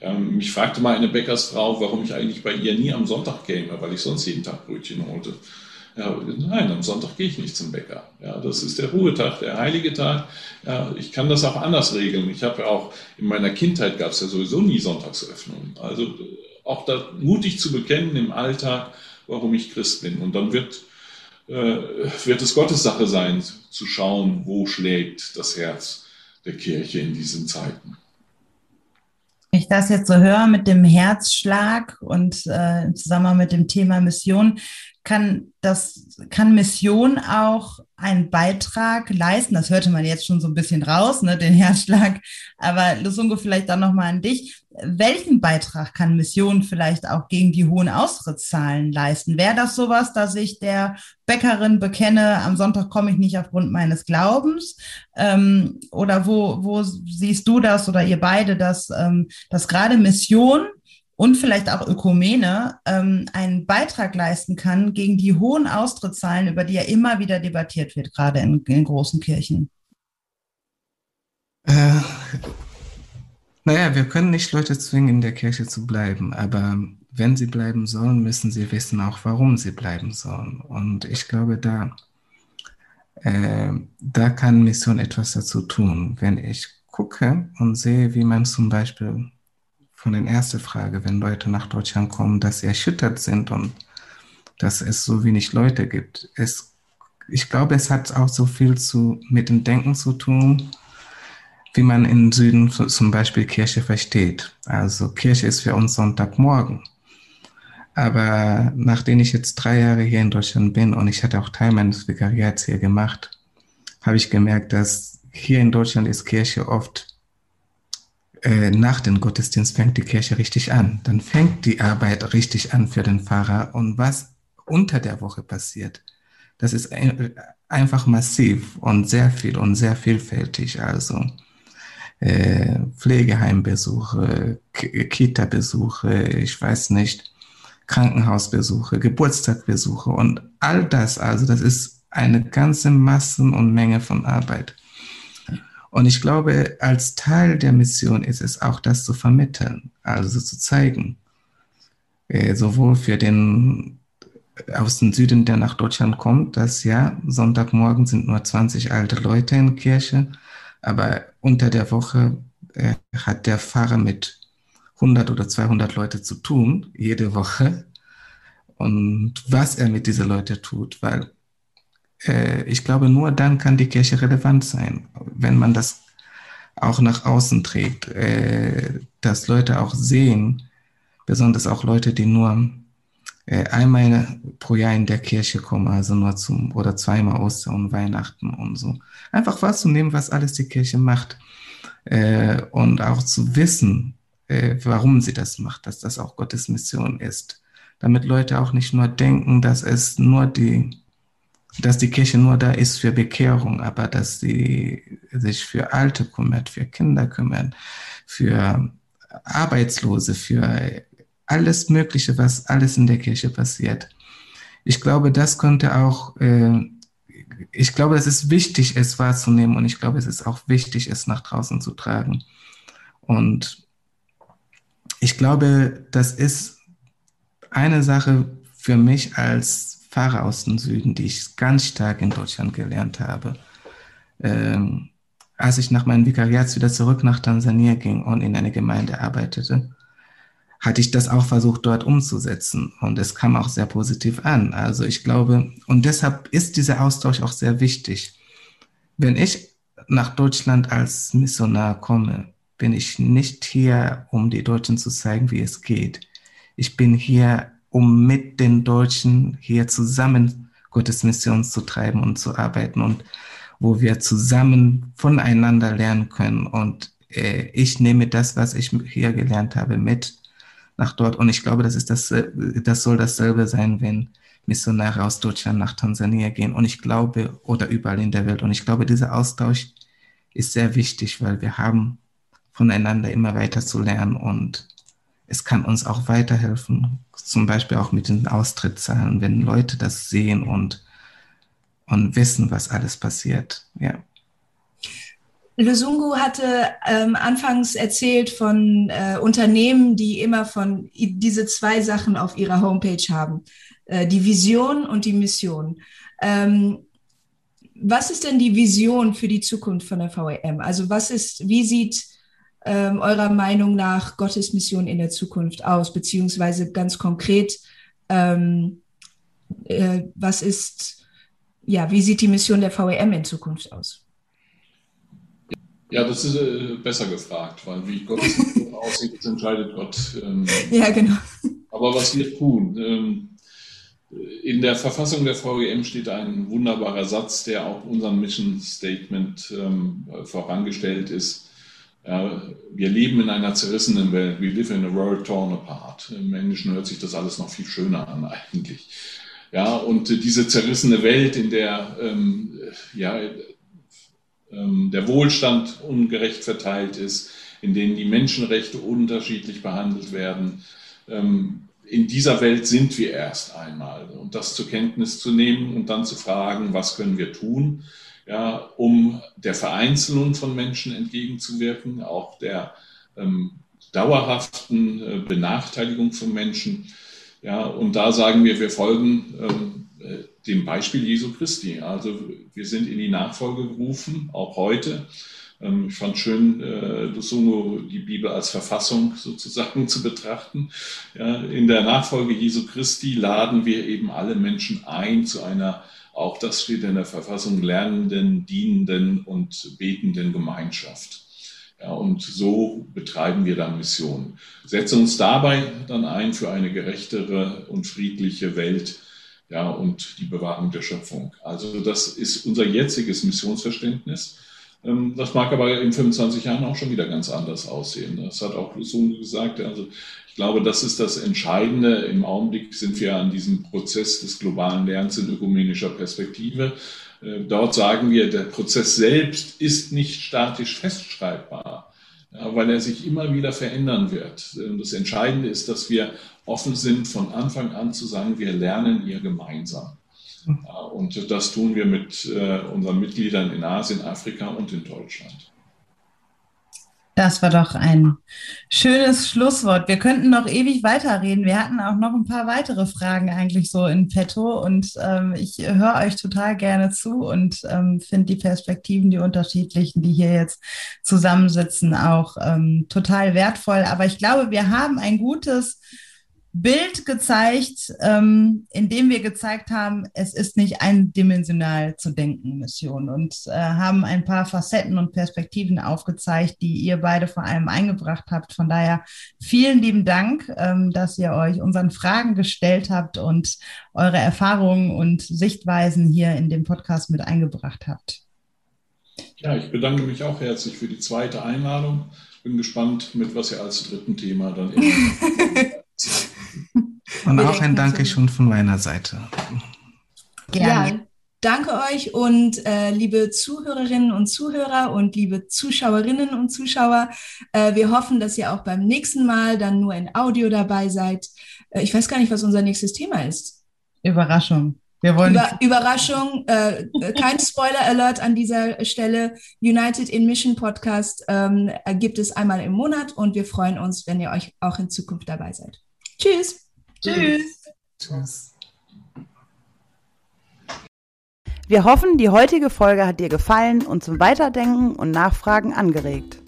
Ähm, mich fragte mal eine Bäckersfrau, warum ich eigentlich bei ihr nie am Sonntag käme, weil ich sonst jeden Tag Brötchen holte. Ja, nein, am Sonntag gehe ich nicht zum Bäcker. Ja, das ist der Ruhetag, der heilige Tag. Ja, ich kann das auch anders regeln. Ich habe ja auch in meiner Kindheit gab es ja sowieso nie Sonntagsöffnungen. Also äh, auch da mutig zu bekennen im Alltag, warum ich Christ bin. Und dann wird äh, wird es Gottes Sache sein, zu schauen, wo schlägt das Herz der Kirche in diesen Zeiten. Ich das jetzt so höre mit dem Herzschlag und äh, im Zusammenhang mit dem Thema Mission, kann das, kann Mission auch einen Beitrag leisten? Das hörte man jetzt schon so ein bisschen raus, ne, den Herzschlag. Aber Lusungo, vielleicht dann nochmal an dich. Welchen Beitrag kann Mission vielleicht auch gegen die hohen Austrittszahlen leisten? Wäre das sowas, dass ich der Bäckerin bekenne, am Sonntag komme ich nicht aufgrund meines Glaubens? Ähm, oder wo, wo siehst du das oder ihr beide, dass, ähm, dass gerade Mission und vielleicht auch Ökumene ähm, einen Beitrag leisten kann gegen die hohen Austrittszahlen, über die ja immer wieder debattiert wird, gerade in, in großen Kirchen? Äh, naja, wir können nicht Leute zwingen, in der Kirche zu bleiben, aber wenn sie bleiben sollen, müssen sie wissen auch, warum sie bleiben sollen. Und ich glaube, da, äh, da kann Mission etwas dazu tun. Wenn ich gucke und sehe, wie man zum Beispiel von der ersten Frage, wenn Leute nach Deutschland kommen, dass sie erschüttert sind und dass es so wenig Leute gibt. Es, ich glaube, es hat auch so viel zu, mit dem Denken zu tun, wie man im Süden zum Beispiel Kirche versteht. Also Kirche ist für uns Sonntagmorgen. Aber nachdem ich jetzt drei Jahre hier in Deutschland bin und ich hatte auch Teil meines Vikariats hier gemacht, habe ich gemerkt, dass hier in Deutschland ist Kirche oft äh, nach dem Gottesdienst fängt die Kirche richtig an. Dann fängt die Arbeit richtig an für den Pfarrer. Und was unter der Woche passiert, das ist einfach massiv und sehr viel und sehr vielfältig. Also äh, Pflegeheimbesuche, Kita-Besuche, ich weiß nicht, Krankenhausbesuche, Geburtstagbesuche und all das. Also das ist eine ganze Massen und Menge von Arbeit. Und ich glaube, als Teil der Mission ist es auch, das zu vermitteln, also zu zeigen, äh, sowohl für den aus dem Süden, der nach Deutschland kommt, dass ja, Sonntagmorgen sind nur 20 alte Leute in Kirche, aber unter der Woche äh, hat der Pfarrer mit 100 oder 200 Leute zu tun, jede Woche. Und was er mit diesen Leuten tut, weil äh, ich glaube, nur dann kann die Kirche relevant sein, wenn man das auch nach außen trägt, äh, dass Leute auch sehen, besonders auch Leute, die nur einmal pro Jahr in der Kirche kommen, also nur zum oder zweimal Ostern und Weihnachten und so. Einfach wahrzunehmen, was alles die Kirche macht äh, und auch zu wissen, äh, warum sie das macht, dass das auch Gottes Mission ist. Damit Leute auch nicht nur denken, dass es nur die, dass die Kirche nur da ist für Bekehrung, aber dass sie sich für Alte kümmert, für Kinder kümmert, für Arbeitslose, für alles Mögliche, was alles in der Kirche passiert. Ich glaube, das könnte auch, äh, ich glaube, es ist wichtig, es wahrzunehmen und ich glaube, es ist auch wichtig, es nach draußen zu tragen. Und ich glaube, das ist eine Sache für mich als Pfarrer aus dem Süden, die ich ganz stark in Deutschland gelernt habe. Ähm, als ich nach meinem Vikariat wieder zurück nach Tansania ging und in eine Gemeinde arbeitete, hatte ich das auch versucht, dort umzusetzen. Und es kam auch sehr positiv an. Also ich glaube, und deshalb ist dieser Austausch auch sehr wichtig. Wenn ich nach Deutschland als Missionar komme, bin ich nicht hier, um die Deutschen zu zeigen, wie es geht. Ich bin hier, um mit den Deutschen hier zusammen Gottes Mission zu treiben und zu arbeiten und wo wir zusammen voneinander lernen können. Und äh, ich nehme das, was ich hier gelernt habe, mit nach dort. Und ich glaube, das ist das, äh, das soll dasselbe sein, wenn Missionare aus Deutschland nach Tansania gehen. Und ich glaube, oder überall in der Welt. Und ich glaube, dieser Austausch ist sehr wichtig, weil wir haben voneinander immer weiter zu lernen und es kann uns auch weiterhelfen, zum Beispiel auch mit den Austrittszahlen, wenn Leute das sehen und, und wissen, was alles passiert. Ja. Lusungu hatte ähm, anfangs erzählt von äh, Unternehmen, die immer von diese zwei Sachen auf ihrer Homepage haben. Äh, die Vision und die Mission. Ähm, was ist denn die Vision für die Zukunft von der VEM? Also was ist, wie sieht ähm, eurer Meinung nach Gottes Mission in der Zukunft aus? Beziehungsweise ganz konkret, ähm, äh, was ist, ja, wie sieht die Mission der VEM in Zukunft aus? Ja, das ist äh, besser gefragt, weil wie Gott aussieht, das entscheidet Gott. Ähm, ja, genau. Aber was wir tun, ähm, in der Verfassung der VEM steht ein wunderbarer Satz, der auch unserem Mission Statement ähm, vorangestellt ist. Ja, wir leben in einer zerrissenen Welt. We live in a world torn apart. Im Englischen hört sich das alles noch viel schöner an eigentlich. Ja, und diese zerrissene Welt, in der ähm, ja, der Wohlstand ungerecht verteilt ist, in denen die Menschenrechte unterschiedlich behandelt werden. Ähm, in dieser Welt sind wir erst einmal. Und das zur Kenntnis zu nehmen und dann zu fragen, was können wir tun, ja, um der Vereinzelung von Menschen entgegenzuwirken, auch der ähm, dauerhaften äh, Benachteiligung von Menschen. Ja, und da sagen wir, wir folgen ähm, äh, dem Beispiel Jesu Christi. Also wir sind in die Nachfolge gerufen, auch heute. Ähm, ich fand schön, äh, Lusungo die Bibel als Verfassung sozusagen zu betrachten. in der Nachfolge Jesu Christi laden wir eben alle Menschen ein zu einer, auch das steht in der Verfassung, lernenden, dienenden und betenden Gemeinschaft. Ja, und so betreiben wir dann Missionen. Setzen uns dabei dann ein für eine gerechtere und friedliche Welt, ja, und die Bewahrung der Schöpfung. Also das ist unser jetziges Missionsverständnis. Ähm, das mag aber in 25 Jahren auch schon wieder ganz anders aussehen. Das hat auch Lusunge gesagt. Also ich glaube, das ist das Entscheidende. Im Augenblick sind wir an diesem Prozess des globalen Lernens in ökumenischer Perspektive. Äh, dort sagen wir, der Prozess selbst ist nicht statisch festschreibbar weil er sich immer wieder verändern wird. Das Entscheidende ist, dass wir offen sind, von Anfang an zu sagen, wir lernen hier gemeinsam. Und das tun wir mit äh, unseren Mitgliedern in Asien, Afrika und in Deutschland. Das war doch ein schönes Schlusswort. Wir könnten noch ewig weiterreden. Wir hatten auch noch ein paar weitere Fragen eigentlich so in petto und ähm, ich höre euch total gerne zu und ähm, finde die Perspektiven, die unterschiedlichen, die hier jetzt zusammensitzen, auch ähm, total wertvoll. Aber ich glaube, wir haben ein gutes Bild gezeigt, ähm, in dem wir gezeigt haben, es ist nicht eindimensional zu denken, Mission, und äh, haben ein paar Facetten und Perspektiven aufgezeigt, die ihr beide vor allem eingebracht habt. Von daher vielen lieben Dank, ähm, dass ihr euch unseren Fragen gestellt habt und eure Erfahrungen und Sichtweisen hier in dem Podcast mit eingebracht habt. Ja, ich bedanke mich auch herzlich für die zweite Einladung. Bin gespannt, mit was ihr als dritten Thema dann Und auch ein Dankeschön von meiner Seite. Gerne. Ja, danke euch und äh, liebe Zuhörerinnen und Zuhörer und liebe Zuschauerinnen und Zuschauer. Äh, wir hoffen, dass ihr auch beim nächsten Mal dann nur in Audio dabei seid. Äh, ich weiß gar nicht, was unser nächstes Thema ist. Überraschung. Wir wollen Über, Überraschung, äh, kein Spoiler-Alert an dieser Stelle. United in Mission Podcast ähm, gibt es einmal im Monat und wir freuen uns, wenn ihr euch auch in Zukunft dabei seid. Tschüss. Tschüss. Tschüss. Wir hoffen, die heutige Folge hat dir gefallen und zum Weiterdenken und Nachfragen angeregt.